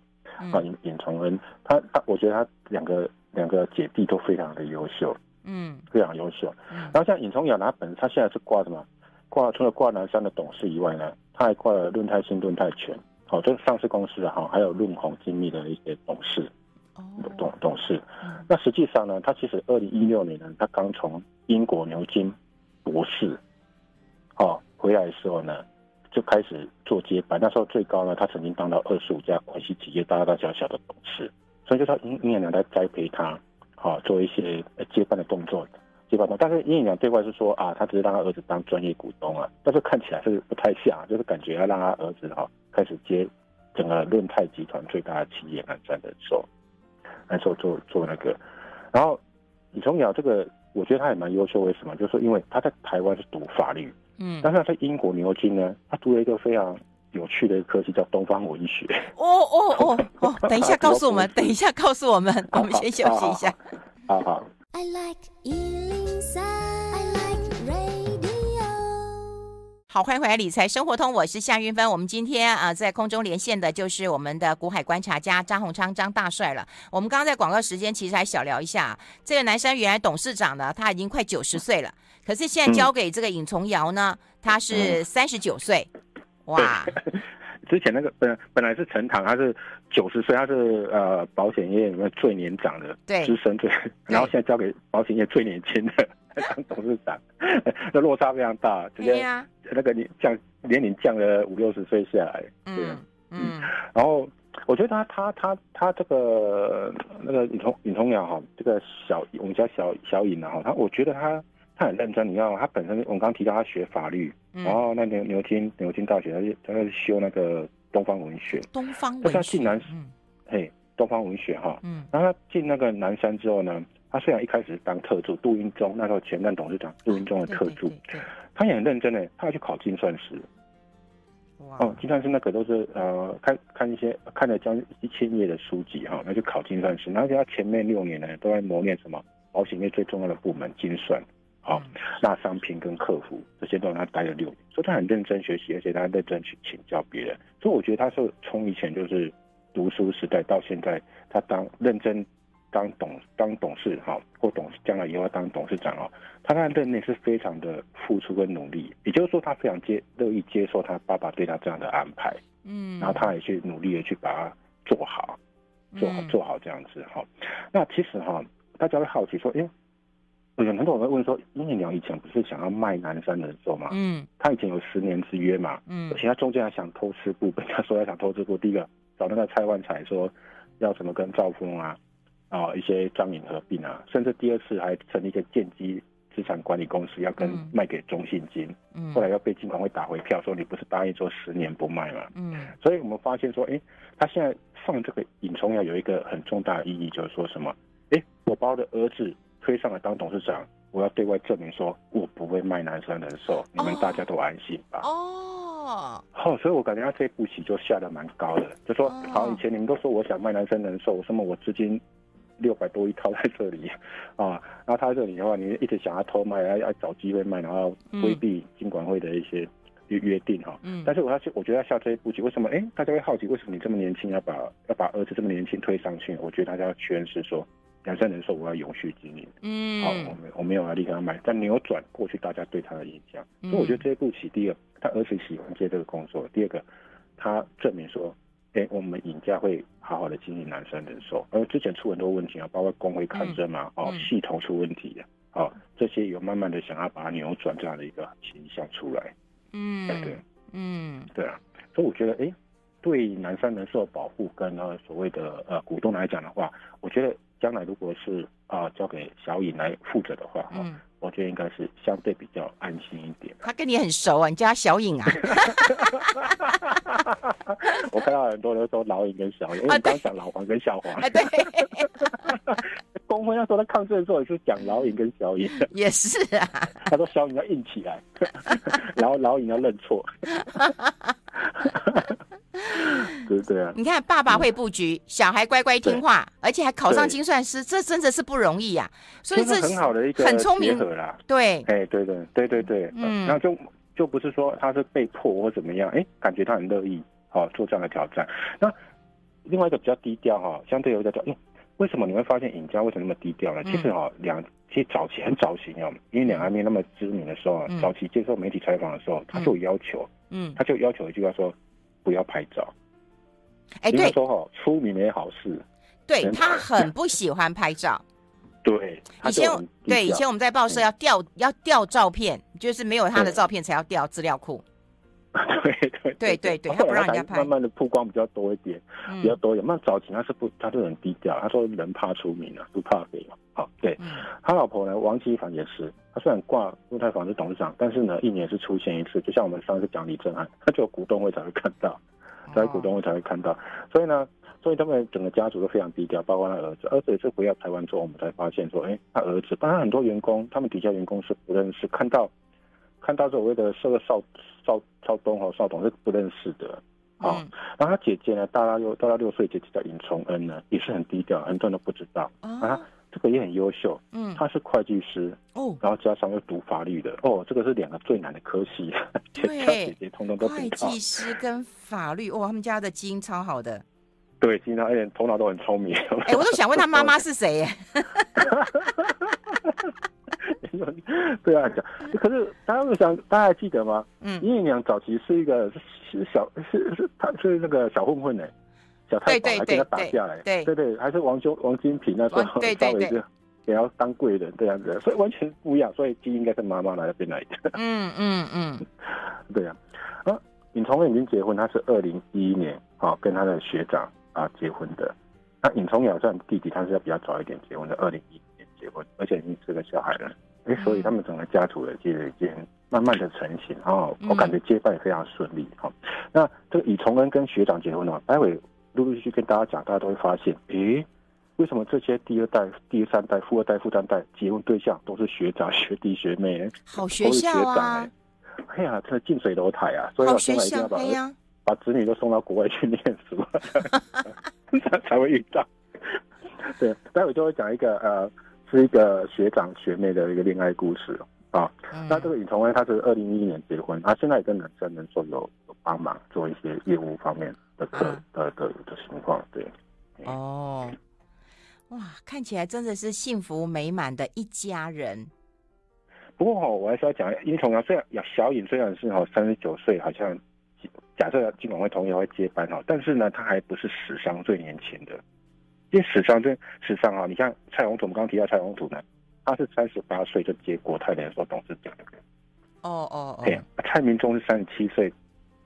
啊，尹尹崇恩，他他我觉得他两个两个姐弟都非常的优秀，嗯，非常优秀。嗯然后像尹崇尧他本他现在是挂什么？挂除了挂南山的董事以外呢？他还挂了润泰新、润泰全，好，这是上市公司哈，还有润宏精密的一些董事，董董事。那实际上呢，他其实二零一六年呢，他刚从英国牛津博士，哦，回来的时候呢，就开始做接班。那时候最高呢，他曾经当到二十五家关系企业大大小小的董事，所以就他尹衍阳来栽培他，好，做一些接班的动作。但是尹衍阳对外是说啊，他只是让他儿子当专业股东啊，但是看起来是不太像，就是感觉要让他儿子哈开始接整个润泰集团最大的企业南山人寿，来做做做那个。然后李崇尧这个，我觉得他也蛮优秀，为什么？就是说因为他在台湾是读法律，嗯，但是他在英国牛津呢，他读了一个非常有趣的一个科技叫东方文学。哦哦哦哦，<laughs> 等一下告诉我们，等一下告诉我们，我们先休息一下。好 <laughs> 好。I like 103, I like radio。好，欢迎回来，理财生活通，我是夏云芬。我们今天啊，在空中连线的就是我们的股海观察家张鸿昌张大帅了。我们刚刚在广告时间其实还小聊一下，这个南山原来董事长呢，他已经快九十岁了，可是现在交给这个尹崇尧呢，他是 <laughs> 三十九岁，哇。之前那个本本来是陈唐，他是九十岁，他是呃保险业里面最年长的资深最，然后现在交给保险业最年轻的 <laughs> 当董事长，<laughs> 那落差非常大，直接那个年降年龄降了五六十岁下来，对，嗯，然后我觉得他他他他这个那个尹同尹聪瑶哈，这个小我们叫小小尹啊哈，他我觉得他他很认真，你知道吗？他本身我们刚提到他学法律，嗯、然后那牛牛津牛津大学他他在修那个东方文学，东方文学，他进南嗯，嘿，东方文学哈，嗯，然后他进那个南山之后呢，他虽然一开始当特助，杜英忠那时候前任董事长杜英忠的特助，他也很认真的，他要去考精算师。哦，精算师那个都是呃，看看一些看了将近一千页的书籍哈，那、哦、就考精算师。而且他前面六年呢，都在磨练什么保险业最重要的部门精算，好、哦，那商品跟客服这些都让他待了六年，所以他很认真学习，而且他认真去请教别人。所以我觉得他是从以前就是读书时代到现在，他当认真。当董当董事哈，或董事将来以后要当董事长哦，他在任内是非常的付出跟努力，也就是说他非常接乐意接受他爸爸对他这样的安排，嗯，然后他也去努力的去把它做好，做好做好这样子哈。那其实哈，大家会好奇说，哎，有很多人会问说，殷业良以前不是想要卖南山人寿吗？嗯，他以前有十年之约嘛，嗯，而且他中间还想偷吃步，跟 <laughs> 他说他想偷吃部，第一个找那个蔡万才说要什么跟兆丰啊。啊、哦，一些张颖合并啊，甚至第二次还成立一个建基资产管理公司，要跟卖给中信金，嗯，后来要被金管会打回票，说你不是答应说十年不卖嘛，嗯，所以我们发现说，哎，他现在放这个尹崇耀有一个很重大的意义，就是说什么？哎，我把我的儿子推上来当董事长，我要对外证明说我不会卖南山人寿，你们大家都安心吧。哦，好，所以我感觉他这步棋就下的蛮高的，就说好，以前你们都说我想卖南山人寿，什么我资金。六百多亿套在这里，啊，然后他在这里的话，你一直想要偷卖，要要找机会卖，然后规避金管会的一些约约定哈。嗯。但是我要去，我觉得要下这一步棋，为什么？哎，大家会好奇，为什么你这么年轻要把要把儿子这么年轻推上去？我觉得大家要诠释说，南山人寿我要永续经营。嗯。好，我没我没有要立刻要卖，但扭转过去大家对他的印象。所以我觉得这一步棋，第一个，他儿子喜欢接这个工作；第二个，他证明说。哎，我们尹家会好好的经营南山人寿，而之前出很多问题啊，包括工会抗争嘛，嗯、哦，系统出问题的，哦，这些有慢慢的想要把它扭转这样的一个形象出来，嗯，对，嗯，对啊，所以我觉得，哎，对南山人寿保护跟呃所谓的呃股东来讲的话，我觉得将来如果是啊、呃、交给小颖来负责的话，哈、嗯。我觉得应该是相对比较安心一点。他跟你很熟啊，你叫他小颖啊。<laughs> 我看到很多人都说老尹跟小尹，因为你刚讲老黄跟小黄。啊、对。工会那时候在抗争的时候也是讲老尹跟小尹。也是啊。他说小尹要硬起来，<laughs> 然后老尹要认错。<laughs> <laughs> 对对啊！你看，爸爸会布局，小孩乖乖听话，而且还考上精算师，这真的是不容易呀。所以这是很好的一个很聪明啦。对，哎，对对对对对，嗯，那就就不是说他是被迫或怎么样，哎，感觉他很乐意，好做这样的挑战。那另外一个比较低调哈，相对有一个叫，嗯，为什么你会发现尹家为什么那么低调呢？其实哈，两其实早期很早期哦，因为两岸没那么知名的时候，早期接受媒体采访的时候，他就有要求，嗯，他就要求一句话说。不要拍照，哎，对，说好出名没好事，对他很不喜欢拍照，对，以前对以前我们在报社要调要调照片，就是没有他的照片才要调资料库，对对对对对，他不让人家拍，慢慢的曝光比较多一点，比较多一点。那早期他是不，他就很低调，他说人怕出名啊，不怕肥嘛。好，对。他老婆呢，王基凡也是，他虽然挂陆太纺是董事长，但是呢，一年是出现一次，就像我们上次讲李正安，他就有股东会才会看到，在股东会才会看到，所以呢，所以他们整个家族都非常低调，包括他儿子，儿子也是回到台湾之后，我们才发现说，哎，他儿子，当然很多员工，他们底下员工是不认识，看到看到所谓的这个少少少东和少董是不认识的，啊，然后他姐姐呢，大他六大他六岁，姐姐叫尹崇恩呢，也是很低调，很多人都不知道。啊。这个也很优秀，嗯，他是会计师哦，然后加上又读法律的哦，这个是两个最难的科系，<laughs> 姐姐姐通通都会计师跟法律哦，他们家的基因超好的，对，基因而且头脑都很聪明。哎，我都想问他妈妈是谁。耶？<laughs> 对啊，讲，可是大家想，大家还记得吗？嗯，殷业良早期是一个是小是是他是那个小混混呢。小太保还跟他打架来，对对对，还是王兄王金平那时候稍微就也要当贵人这样子，所以完全不一样，所以基因应该是妈妈那边来的。嗯嗯嗯，<laughs> 对啊，啊，尹崇恩已经结婚，他是二零一一年啊、哦、跟他的学长啊结婚的。那尹崇尧算弟弟，他是要比较早一点结婚的，二零一一年结婚，而且已经是个小孩了。哎，所以他们整个家族的这个已经慢慢的成型，然后我感觉接班也非常顺利。好、嗯，那这个以崇恩跟学长结婚了，待会陆陆续续跟大家讲，大家都会发现，诶，为什么这些第二代、第三代、富二代、富三代结婚对象都是学长、学弟、学妹？好学校啊！哎呀，这近水楼台啊！所以我现在一定要把把子女都送到国外去念书，<laughs> 才才会遇到。对，待会就会讲一个呃，是一个学长学妹的一个恋爱故事啊。嗯、那这个尹崇恩他是二零一一年结婚，他现在也跟男生能说有有帮忙做一些业务方面的的、嗯、的的，的情况。对，哦，哇，看起来真的是幸福美满的一家人。不过哈，我还是要讲，尹崇恩虽然小尹虽然是哈三十九岁，好像假设尽管会同意会接班哈，但是呢，他还不是史上最年轻的。因为史上这史上啊，你像蔡宏祖，我们刚刚提到蔡宏祖呢，他是三十八岁就接国泰联说董事长。哦哦哦。对，蔡明忠是三十七岁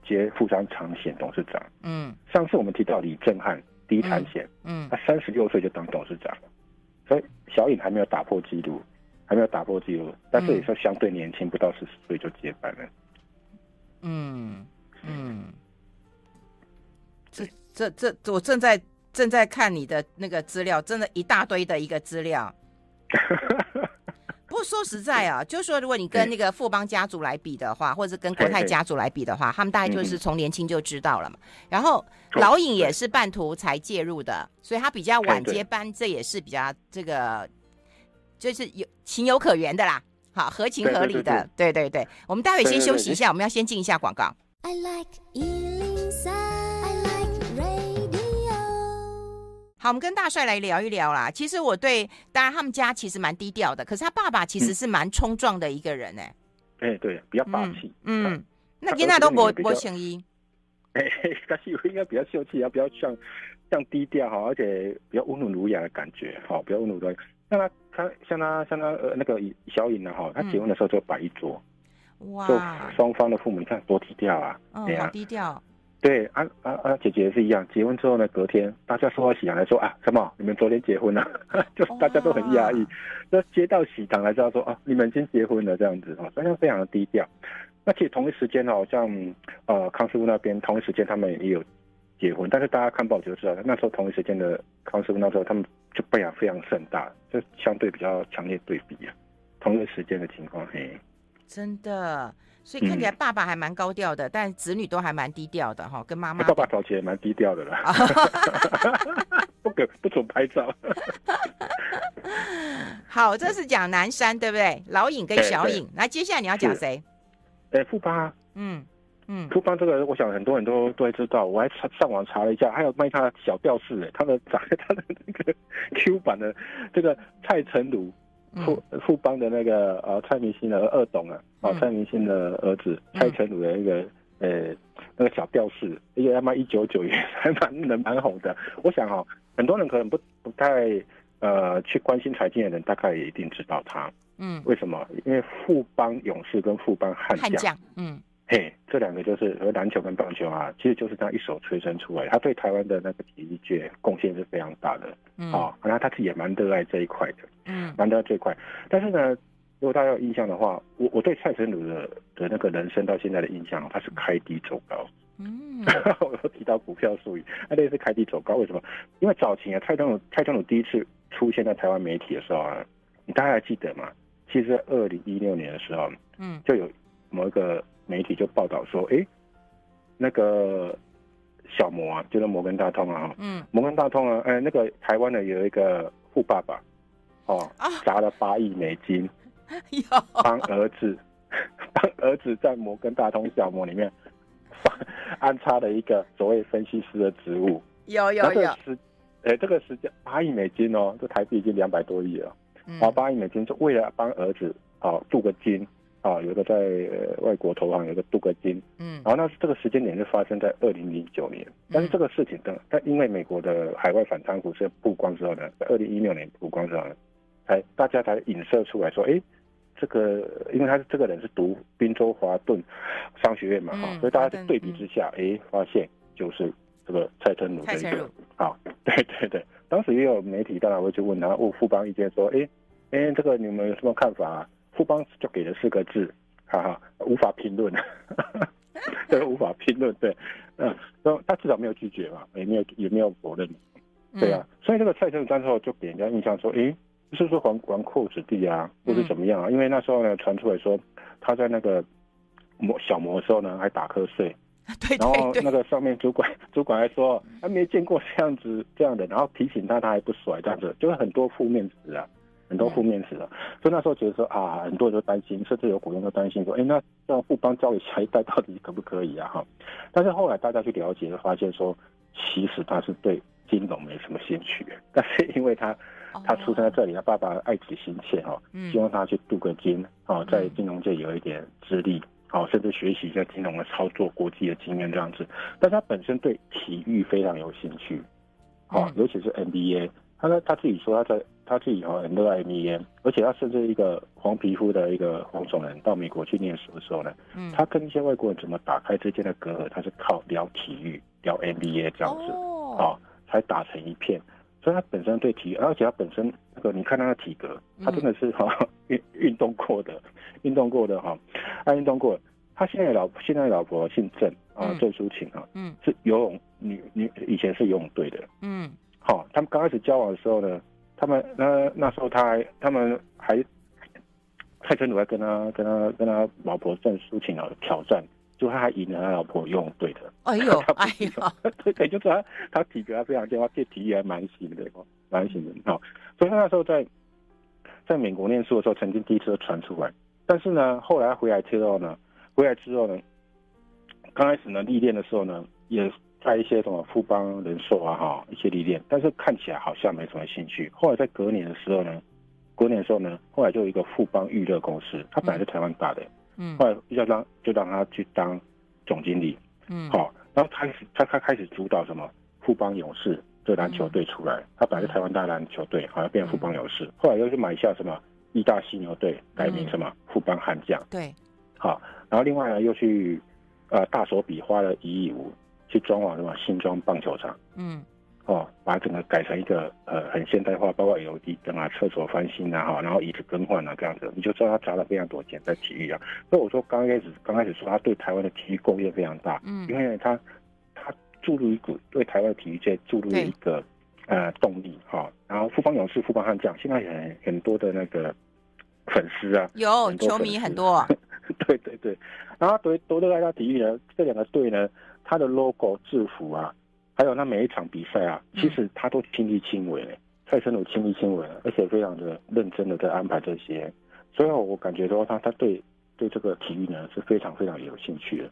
接富商长险董事长。嗯。上次我们提到李正汉第一产险，嗯，他三十六岁就当董事长，所以小颖还没有打破纪录。还没有打破纪录，但是也是相对年轻，嗯、不到四十岁就接班了。嗯嗯，这这这，我正在正在看你的那个资料，真的一大堆的一个资料。不过说实在啊，<laughs> 就是说如果你跟那个富邦家族来比的话，或者是跟国泰家族来比的话，他们大概就是从年轻就知道了嘛。然后老尹也是半途才介入的，所以他比较晚接班，这也是比较这个。就是有情有可原的啦，好，合情合理的，对对对，我们待会先休息一下，我们要先进一下广告。I like 好，我们跟大帅来聊一聊啦。其实我对，当然他们家其实蛮低调的，可是他爸爸其实是蛮冲撞的一个人呢、欸。哎、嗯，对，比较霸气。嗯，嗯那跟他都不不行医。哎，但是应该比较秀气，要比较像像低调哈，而且比较温文儒雅的感觉，好，比较温文儒雅。像他，他像他，像他呃那个小颖呢哈，他结婚的时候就摆一桌，哇，就双方的父母你看多低调啊，嗯，好低调。对，啊啊啊，姐姐也是一样，结婚之后呢，隔天大家说到喜糖来说啊，什么？你们昨天结婚了，<laughs> 就大家都很压抑。那接到喜糖来知道说啊，你们已经结婚了这样子啊，大家非常的低调。那其实同一时间好，像呃康师傅那边同一时间他们也有结婚，但是大家看报纸就知道，那时候同一时间的康师傅那时候他们。就非常非常盛大，就相对比较强烈对比啊，同一个时间的情况，嘿，真的，所以看起来爸爸还蛮高调的，嗯、但子女都还蛮低调的哈，跟妈妈。爸爸早期也蛮低调的啦，<laughs> 不可不准拍照。<laughs> 好，这是讲南山对不对？老尹跟小尹，那，接下来你要讲谁？哎，富邦。嗯。嗯，富邦这个，我想很多人都都会知道。我还上上网查了一下，还有卖他的小吊饰，哎，他的长 <laughs> 他的那个 Q 版的这个蔡成儒，富富邦的那个呃蔡明星的二董啊，啊蔡明星的儿子蔡成儒的一个呃那个小吊饰，一个他妈一九九元，还蛮能蛮红的。我想哈、哦，很多人可能不不太呃去关心财经的人，大概也一定知道他。嗯，为什么？因为富邦勇士跟富邦悍将，嗯。嘿这两个就是和篮球跟棒球啊，其实就是这样一手催生出来。他对台湾的那个体育界贡献是非常大的，嗯，啊、哦，然后他自己也蛮热爱这一块的，嗯，蛮热爱这一块。但是呢，如果大家有印象的话，我我对蔡成儒的的那个人生到现在的印象，他是开低走高，嗯，<laughs> 我有提到股票术语，那类似开低走高，为什么？因为早期啊，蔡成儒蔡成儒第一次出现在台湾媒体的时候啊，你大家还记得吗？其实在二零一六年的时候，嗯，就有某一个。媒体就报道说，哎，那个小摩啊，就是摩根大通啊，嗯，摩根大通啊，哎，那个台湾的有一个富爸爸，哦，砸了八亿美金，<laughs> 帮儿子，<laughs> 帮儿子在摩根大通小摩里面安插了一个所谓分析师的职务，有有有，哎，这个时间八亿美金哦，这台币已经两百多亿了，然后八亿美金就为了帮儿子哦镀个金。啊，有一个在外国投行，有一个镀个金，嗯，然后那这个时间点就发生在二零零九年，但是这个事情的，但因为美国的海外反贪股是曝光之后呢，在二零一六年曝光之后呢，才大家才影射出来说，哎，这个，因为他这个人是读宾州华顿商学院嘛，哈、嗯，所以大家在对比之下，哎、嗯，发现就是这个蔡成儒的一个，啊，对对对，当时也有媒体当然会去问他，问富邦意见说，哎，哎，这个你们有什么看法啊？富邦就给了四个字，哈哈，无法评论，<laughs> 对，无法评论，对，嗯，他至少没有拒绝嘛，也没有也没有否认，对啊，所以这个蔡成儒之后就给人家印象说，哎。不是说纨纨绔子弟啊，或是怎么样啊？嗯、因为那时候呢，传出来说他在那个模小模的时候呢，还打瞌睡。对，<laughs> 对，对。然后那个上面主管主管还说他没见过这样子这样的，然后提醒他他还不甩这样子，就是很多负面词啊，很多负面词啊。嗯、所以那时候觉得说啊，很多人都担心，甚至有股东都担心说，哎，那这样富邦交给下一代到底可不可以啊？哈。但是后来大家去了解，发现说其实他是对金融没什么兴趣，<laughs> 但是因为他。他出生在这里，他爸爸爱子心切哈，希望他去镀个金，啊，在金融界有一点资历，哦，甚至学习一下金融的操作、国际的经验这样子。但他本身对体育非常有兴趣，哦，尤其是 NBA，他他自己说他在他自己哦很热爱迷烟而且他甚至一个黄皮肤的一个黄种人到美国去念书的时候呢，嗯。他跟一些外国人怎么打开之间的隔阂，他是靠聊体育、聊 NBA 这样子，哦，才打成一片。所以他本身对体育，而且他本身那个，你看他的体格，他真的是哈运运动过的，运动过的哈，他运动过。他现在老现在老婆姓郑啊，郑淑琴啊，嗯，是游泳女女，以前是游泳队的，嗯，好，他们刚开始交往的时候呢，他们那那时候他还他们还蔡成儒还跟他跟他跟他老婆郑淑琴啊挑战。就他还赢了他老婆游泳队的，哎呦，<laughs> 哎呦，<laughs> 对对，就是他他体格还非常健，他对体力还蛮行的，蛮行的。好，所以他那时候在在美国念书的时候，曾经第一次传出来，但是呢，后来他回来之后呢，回来之后呢，刚开始呢历练的时候呢，也在一些什么富邦人寿啊哈一些历练，但是看起来好像没什么兴趣。后来在隔年的时候呢，隔年的时候呢，后来就有一个富邦娱乐公司，他本来是台湾大的。嗯，后来要让就让他去当总经理，嗯，好，然后开始他他开始主导什么富邦勇士这篮球队出来，嗯、他本来是台湾大篮球队，好像变成富邦勇士，嗯、后来又去买下什么义大犀牛队，改名什么富邦悍将，对，好，然后另外呢又去呃大手笔花了一亿五去装潢什么新庄棒球场，嗯。哦，把整个改成一个呃很现代化，包括 LED 灯啊、厕所翻新啊，哈，然后椅子更换啊，这样子，你就知道他砸了非常多钱在体育啊。所以我说刚开始刚开始说他对台湾的体育贡献非常大，嗯，因为他他注入一股对台湾的体育界注入了一个呃动力哈。然后富邦勇士、富邦悍将现在很很多的那个粉丝啊，有球迷很多，<laughs> 对对对。然后对多热爱他体育呢，这两个队呢，他的 logo 制服啊。还有那每一场比赛啊，其实他都亲力亲为，蔡成儒亲力亲为，而且非常的认真的在安排这些，所以我感觉说他他对对这个体育呢是非常非常有兴趣的。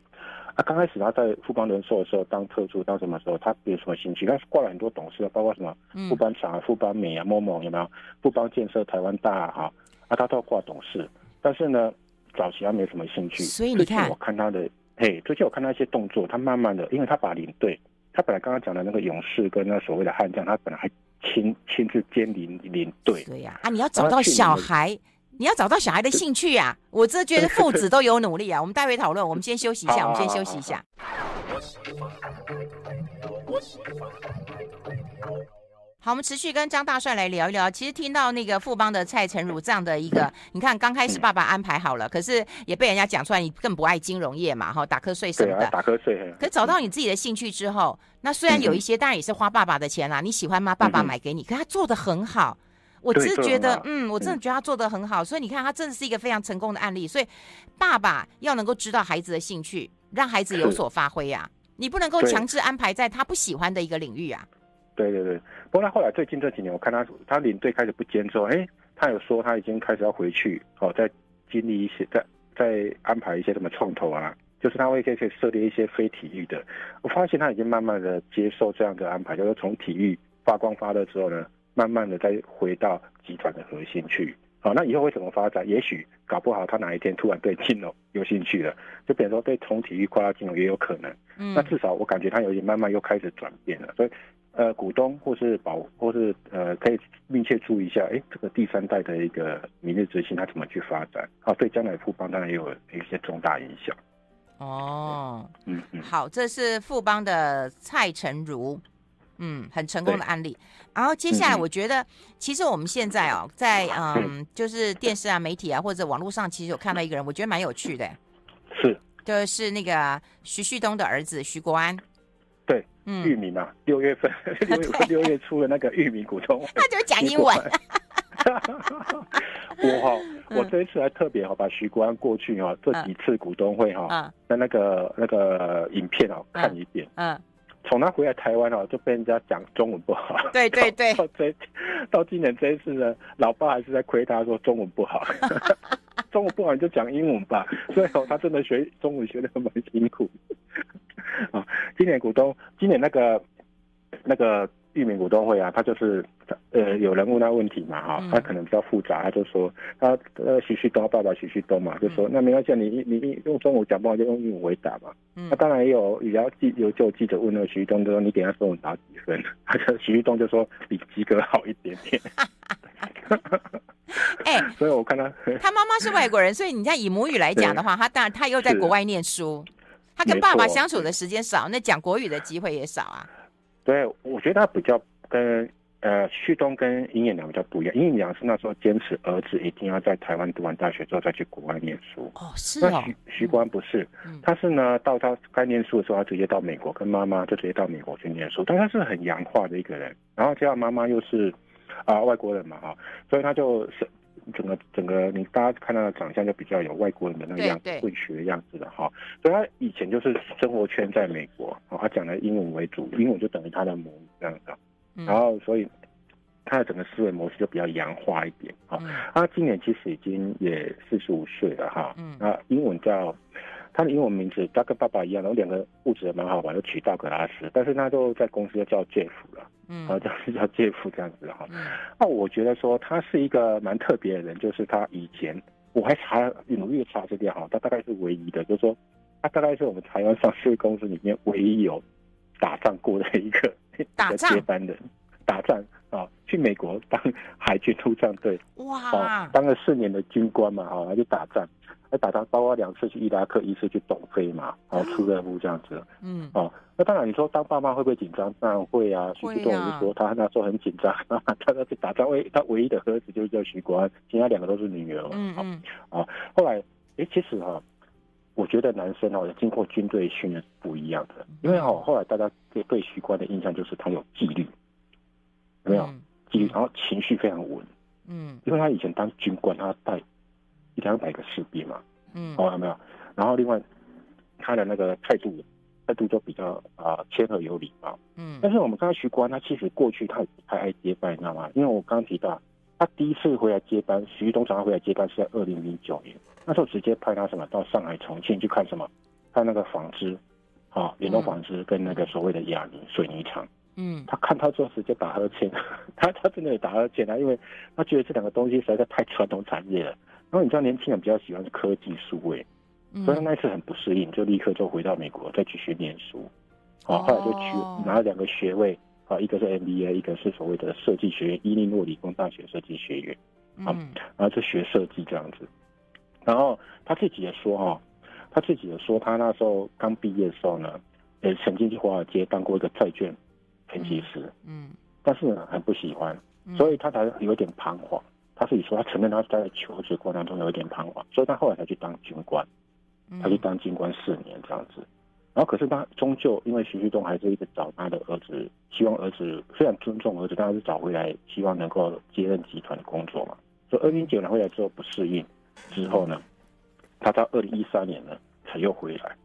啊，刚开始他在富邦人寿的时候当特助，当什么时候他没有什么兴趣，但是挂了很多董事，包括什么富邦茶、富邦美啊、某某有没有？富邦建设、台湾大哈啊，他都要挂董事，但是呢，早期他没什么兴趣。所以你看，我看他的，嘿，最近我看到一些动作，他慢慢的，因为他把领队。他本来刚刚讲的那个勇士跟那所谓的悍将，他本来还亲亲自兼领领队。对呀，啊，你要找到小孩，你要找到小孩的兴趣啊！我这觉得父子都有努力啊。我们待会讨论，我们先休息一下，我们先休息一下。好，我们持续跟张大帅来聊一聊。其实听到那个富邦的蔡成儒这样的一个，你看刚开始爸爸安排好了，可是也被人家讲出来，你更不爱金融业嘛，哈，打瞌睡什么的。打瞌睡。可是找到你自己的兴趣之后，那虽然有一些，当然也是花爸爸的钱啦。你喜欢吗？爸爸买给你，可他做的很好。我只是觉得，嗯，我真的觉得他做的很好。所以你看，他真的是一个非常成功的案例。所以爸爸要能够知道孩子的兴趣，让孩子有所发挥呀。你不能够强制安排在他不喜欢的一个领域啊。对对对，不过他后来最近这几年，我看他他领队开始不兼之后，哎，他有说他已经开始要回去哦，在经历一些，在在安排一些什么创投啊，就是他会可以可以设立一些非体育的。我发现他已经慢慢的接受这样的安排，就是从体育发光发热之后呢，慢慢的再回到集团的核心去。好，那以后会怎么发展？也许搞不好他哪一天突然对金融有兴趣了，就比如说对从体育跨到金融也有可能。嗯，那至少我感觉他有点慢慢又开始转变了，所以。呃股东或是保或是呃可以密切注意一下，哎，这个第三代的一个明日之星它怎么去发展啊？对将来富邦当然也有一些重大影响。哦，嗯嗯，好，这是富邦的蔡成儒。嗯，很成功的案例。然后接下来，我觉得其实我们现在哦，在嗯，就是电视啊、媒体啊或者网络上，其实有看到一个人，我觉得蛮有趣的。是，就是那个徐旭东的儿子徐国安。对，嗯，裕民啊，六月份 <laughs> 六月 <laughs> 六月初的那个玉米股东会，他就讲英文。<laughs> 我哈，我这一次还特别哈，把徐国安过去哈这几次股东会哈的那个那个影片啊看一遍。嗯。从他回来台湾哦，就被人家讲中文不好。对对对。<laughs> 到这到今年这一次呢，老爸还是在亏他说中文不好。<laughs> 中文不好你就讲英文吧。所以哦，他真的学中文学的蛮辛苦。啊，今年股东，今年那个那个。裕民股东会啊，他就是呃有人问他问题嘛哈，他可能比较复杂，他就说他呃徐旭东爸爸徐旭东嘛，就说那没关系，你你用中文讲不好就用英文回答嘛。那当然也有也要记有就有记者问那个徐旭东，就说你等下中文打几分？<laughs> 他就徐旭东就说比及格好一点点。<laughs> 哎，所以我看他他妈妈是外国人，所以你看以母语来讲的话，他当然他又在国外念书，他跟爸爸相处的时间少，那讲国语的机会也少啊。对，我觉得他比较跟呃旭东跟殷艳良比较不一样。殷艳良是那时候坚持儿子一定要在台湾读完大学之后再去国外念书。哦，是哦。那徐徐光不是，嗯、他是呢到他该念书的时候，他直接到美国，跟妈妈就直接到美国去念书。但他是很洋化的一个人，然后加上妈妈又是啊、呃、外国人嘛哈，所以他就是。整个整个，你大家看到的长相就比较有外国人的那个样子，混血的样子的哈。所以他以前就是生活圈在美国，他讲的英文为主，英文就等于他的母语这样子。然后所以他的整个思维模式就比较洋化一点。哈，他今年其实已经也四十五岁了哈。嗯。那英文叫他的英文名字，他跟爸爸一样，然后两个物质也蛮好玩，就取道格拉斯，但是他都在公司就叫 Jeff 了。嗯，啊，叫叫姐夫这样子哈。那我觉得说他是一个蛮特别的人，就是他以前我还查努力查这点哈，他大概是唯一的，就是说他大概是我们台湾上市公司里面唯一有打仗过的一个打仗接班人，打仗啊，去美国当 <laughs> 海军陆战队哇，当了四年的军官嘛哈，去打仗。还打仗，包括两次去伊拉克，一次去东非嘛，然后出任务这样子。嗯，哦，那当然，你说当爸妈会不会紧张？当然会啊。徐旭东就说他那时候很紧张，啊、<laughs> 他他去打仗，唯他唯一的儿子就是叫徐国安，其他两个都是女儿。嗯嗯。啊，后来，哎，其实哈、啊，我觉得男生哦，经过军队训练是不一样的，因为哦，后来大家对对徐国安的印象就是他有纪律，有没有纪律？然后情绪非常稳。嗯。因为他以前当军官，他带。一两百个士兵嘛，嗯，哦，有没有？然后另外，他的那个态度，态度就比较啊谦和有礼貌，嗯。但是我们看到徐国安，他其实过去他也不太爱接班，你知道吗？因为我刚刚提到，他第一次回来接班，徐董事长回来接班是在二零零九年，那时候直接派他什么到上海、重庆去看什么，看那个纺织，啊，联动纺织跟那个所谓的亚泥水泥厂，嗯，他看他做直接 <laughs> 打呵欠，他他真的也打呵欠啊，因为他觉得这两个东西实在是太传统产业了。然后你知道年轻人比较喜欢科技数位，所以他那一次很不适应，就立刻就回到美国再继续念书，啊，后来就去拿了两个学位，啊，一个是 MBA，一个是所谓的设计学院，伊利诺理工大学设计学院，啊，然后就学设计这样子。然后他自己也说哈，他自己也说他那时候刚毕业的时候呢，也曾经去华尔街当过一个债券分析师，嗯，但是呢很不喜欢，所以他才有点彷徨。他自己说，他承认他在求职过程当中有一点彷徨，所以他后来才去当军官，他去当军官四年这样子。然后可是他终究因为徐旭东还是一直找他的儿子，希望儿子非常尊重儿子，但是找回来，希望能够接任集团的工作嘛。所以二零九年回来之后不适应，之后呢，他到二零一三年呢才又回来，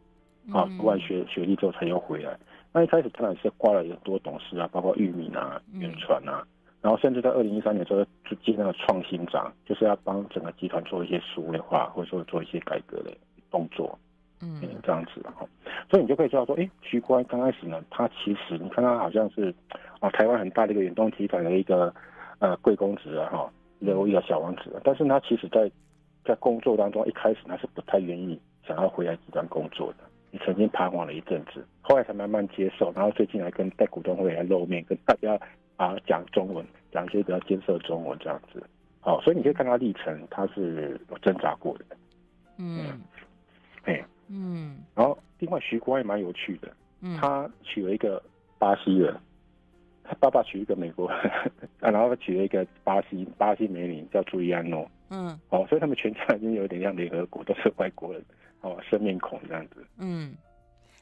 啊，读完学学历之后才又回来。那一开始当然是挂了很多董事啊，包括裕民啊、远传啊。然后甚至在二零一三年的时候就接那个创新长，就是要帮整个集团做一些数位化，或者说做一些改革的动作，嗯，这样子的哈。所以你就可以知道说，哎，徐国安刚开始呢，他其实你看他好像是啊台湾很大的一个远东集团的一个呃贵公子啊哈，有一个小王子，但是他其实在在工作当中一开始他是不太愿意想要回来集团工作的，你曾经彷徨了一阵子，后来才慢慢接受，然后最近来跟在股东会来露面，跟大家啊讲中文，讲一些比较艰涩中文这样子。好，所以你可以看他历程，他是有挣扎过的。嗯，哎，嗯，然后另外徐国安也蛮有趣的，嗯，他娶了一个巴西人，他爸爸娶一个美国人，<laughs> 啊，然后他娶了一个巴西巴西美女叫朱利安诺。嗯，哦，所以他们全家已经有点像联合国，都是外国人，哦，生面孔这样子。嗯，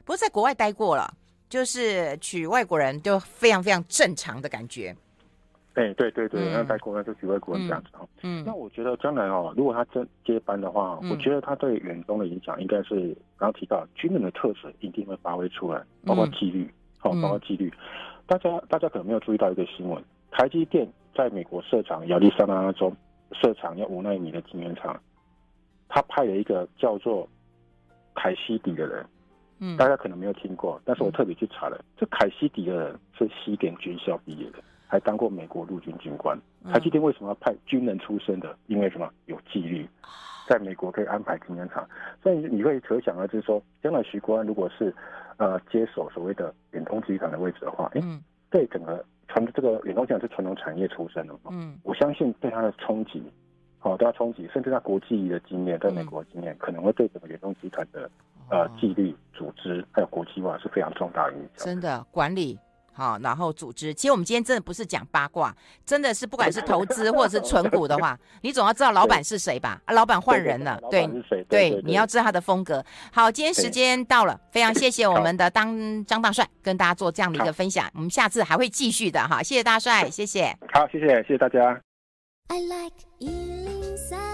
不过在国外待过了，就是娶外国人就非常非常正常的感觉。哎、欸，对对对，嗯、那待国外就娶外国人这样子哦。嗯，那我觉得将来哦，如果他真接班的话，嗯、我觉得他对远东的影响应该是刚刚提到军人的特质一定会发挥出来，包括纪律，好、嗯，包括纪律。大家大家可能没有注意到一个新闻，台积电在美国设厂亚利桑那州。设厂要五纳米的晶圆厂，他派了一个叫做凯西迪的人，嗯，大家可能没有听过，但是我特别去查了，嗯、这凯西迪的人是西点军校毕业的，还当过美国陆军军官。台积电为什么要派军人出身的？因为什么？有纪律，在美国可以安排晶圆厂，所以你会可想而知说，将来徐国安如果是呃接手所谓的远东集团的位置的话，哎、欸，对整个。传这个远东集团是传统产业出身的嘛？嗯，我相信对他的冲击，好、哦，对他冲击，甚至他国际的经验，在美国的经验，嗯、可能会对整个远东集团的呃纪律、组织还有国际化是非常重大的影响。真的管理。好，然后组织。其实我们今天真的不是讲八卦，真的是不管是投资或者是存股的话，你总要知道老板是谁吧？啊，老板换人了，对对，你要知道他的风格。好，今天时间到了，非常谢谢我们的当张大帅跟大家做这样的一个分享，我们下次还会继续的哈，谢谢大帅，谢谢。好，谢谢，谢谢大家。I like Ealing Sound.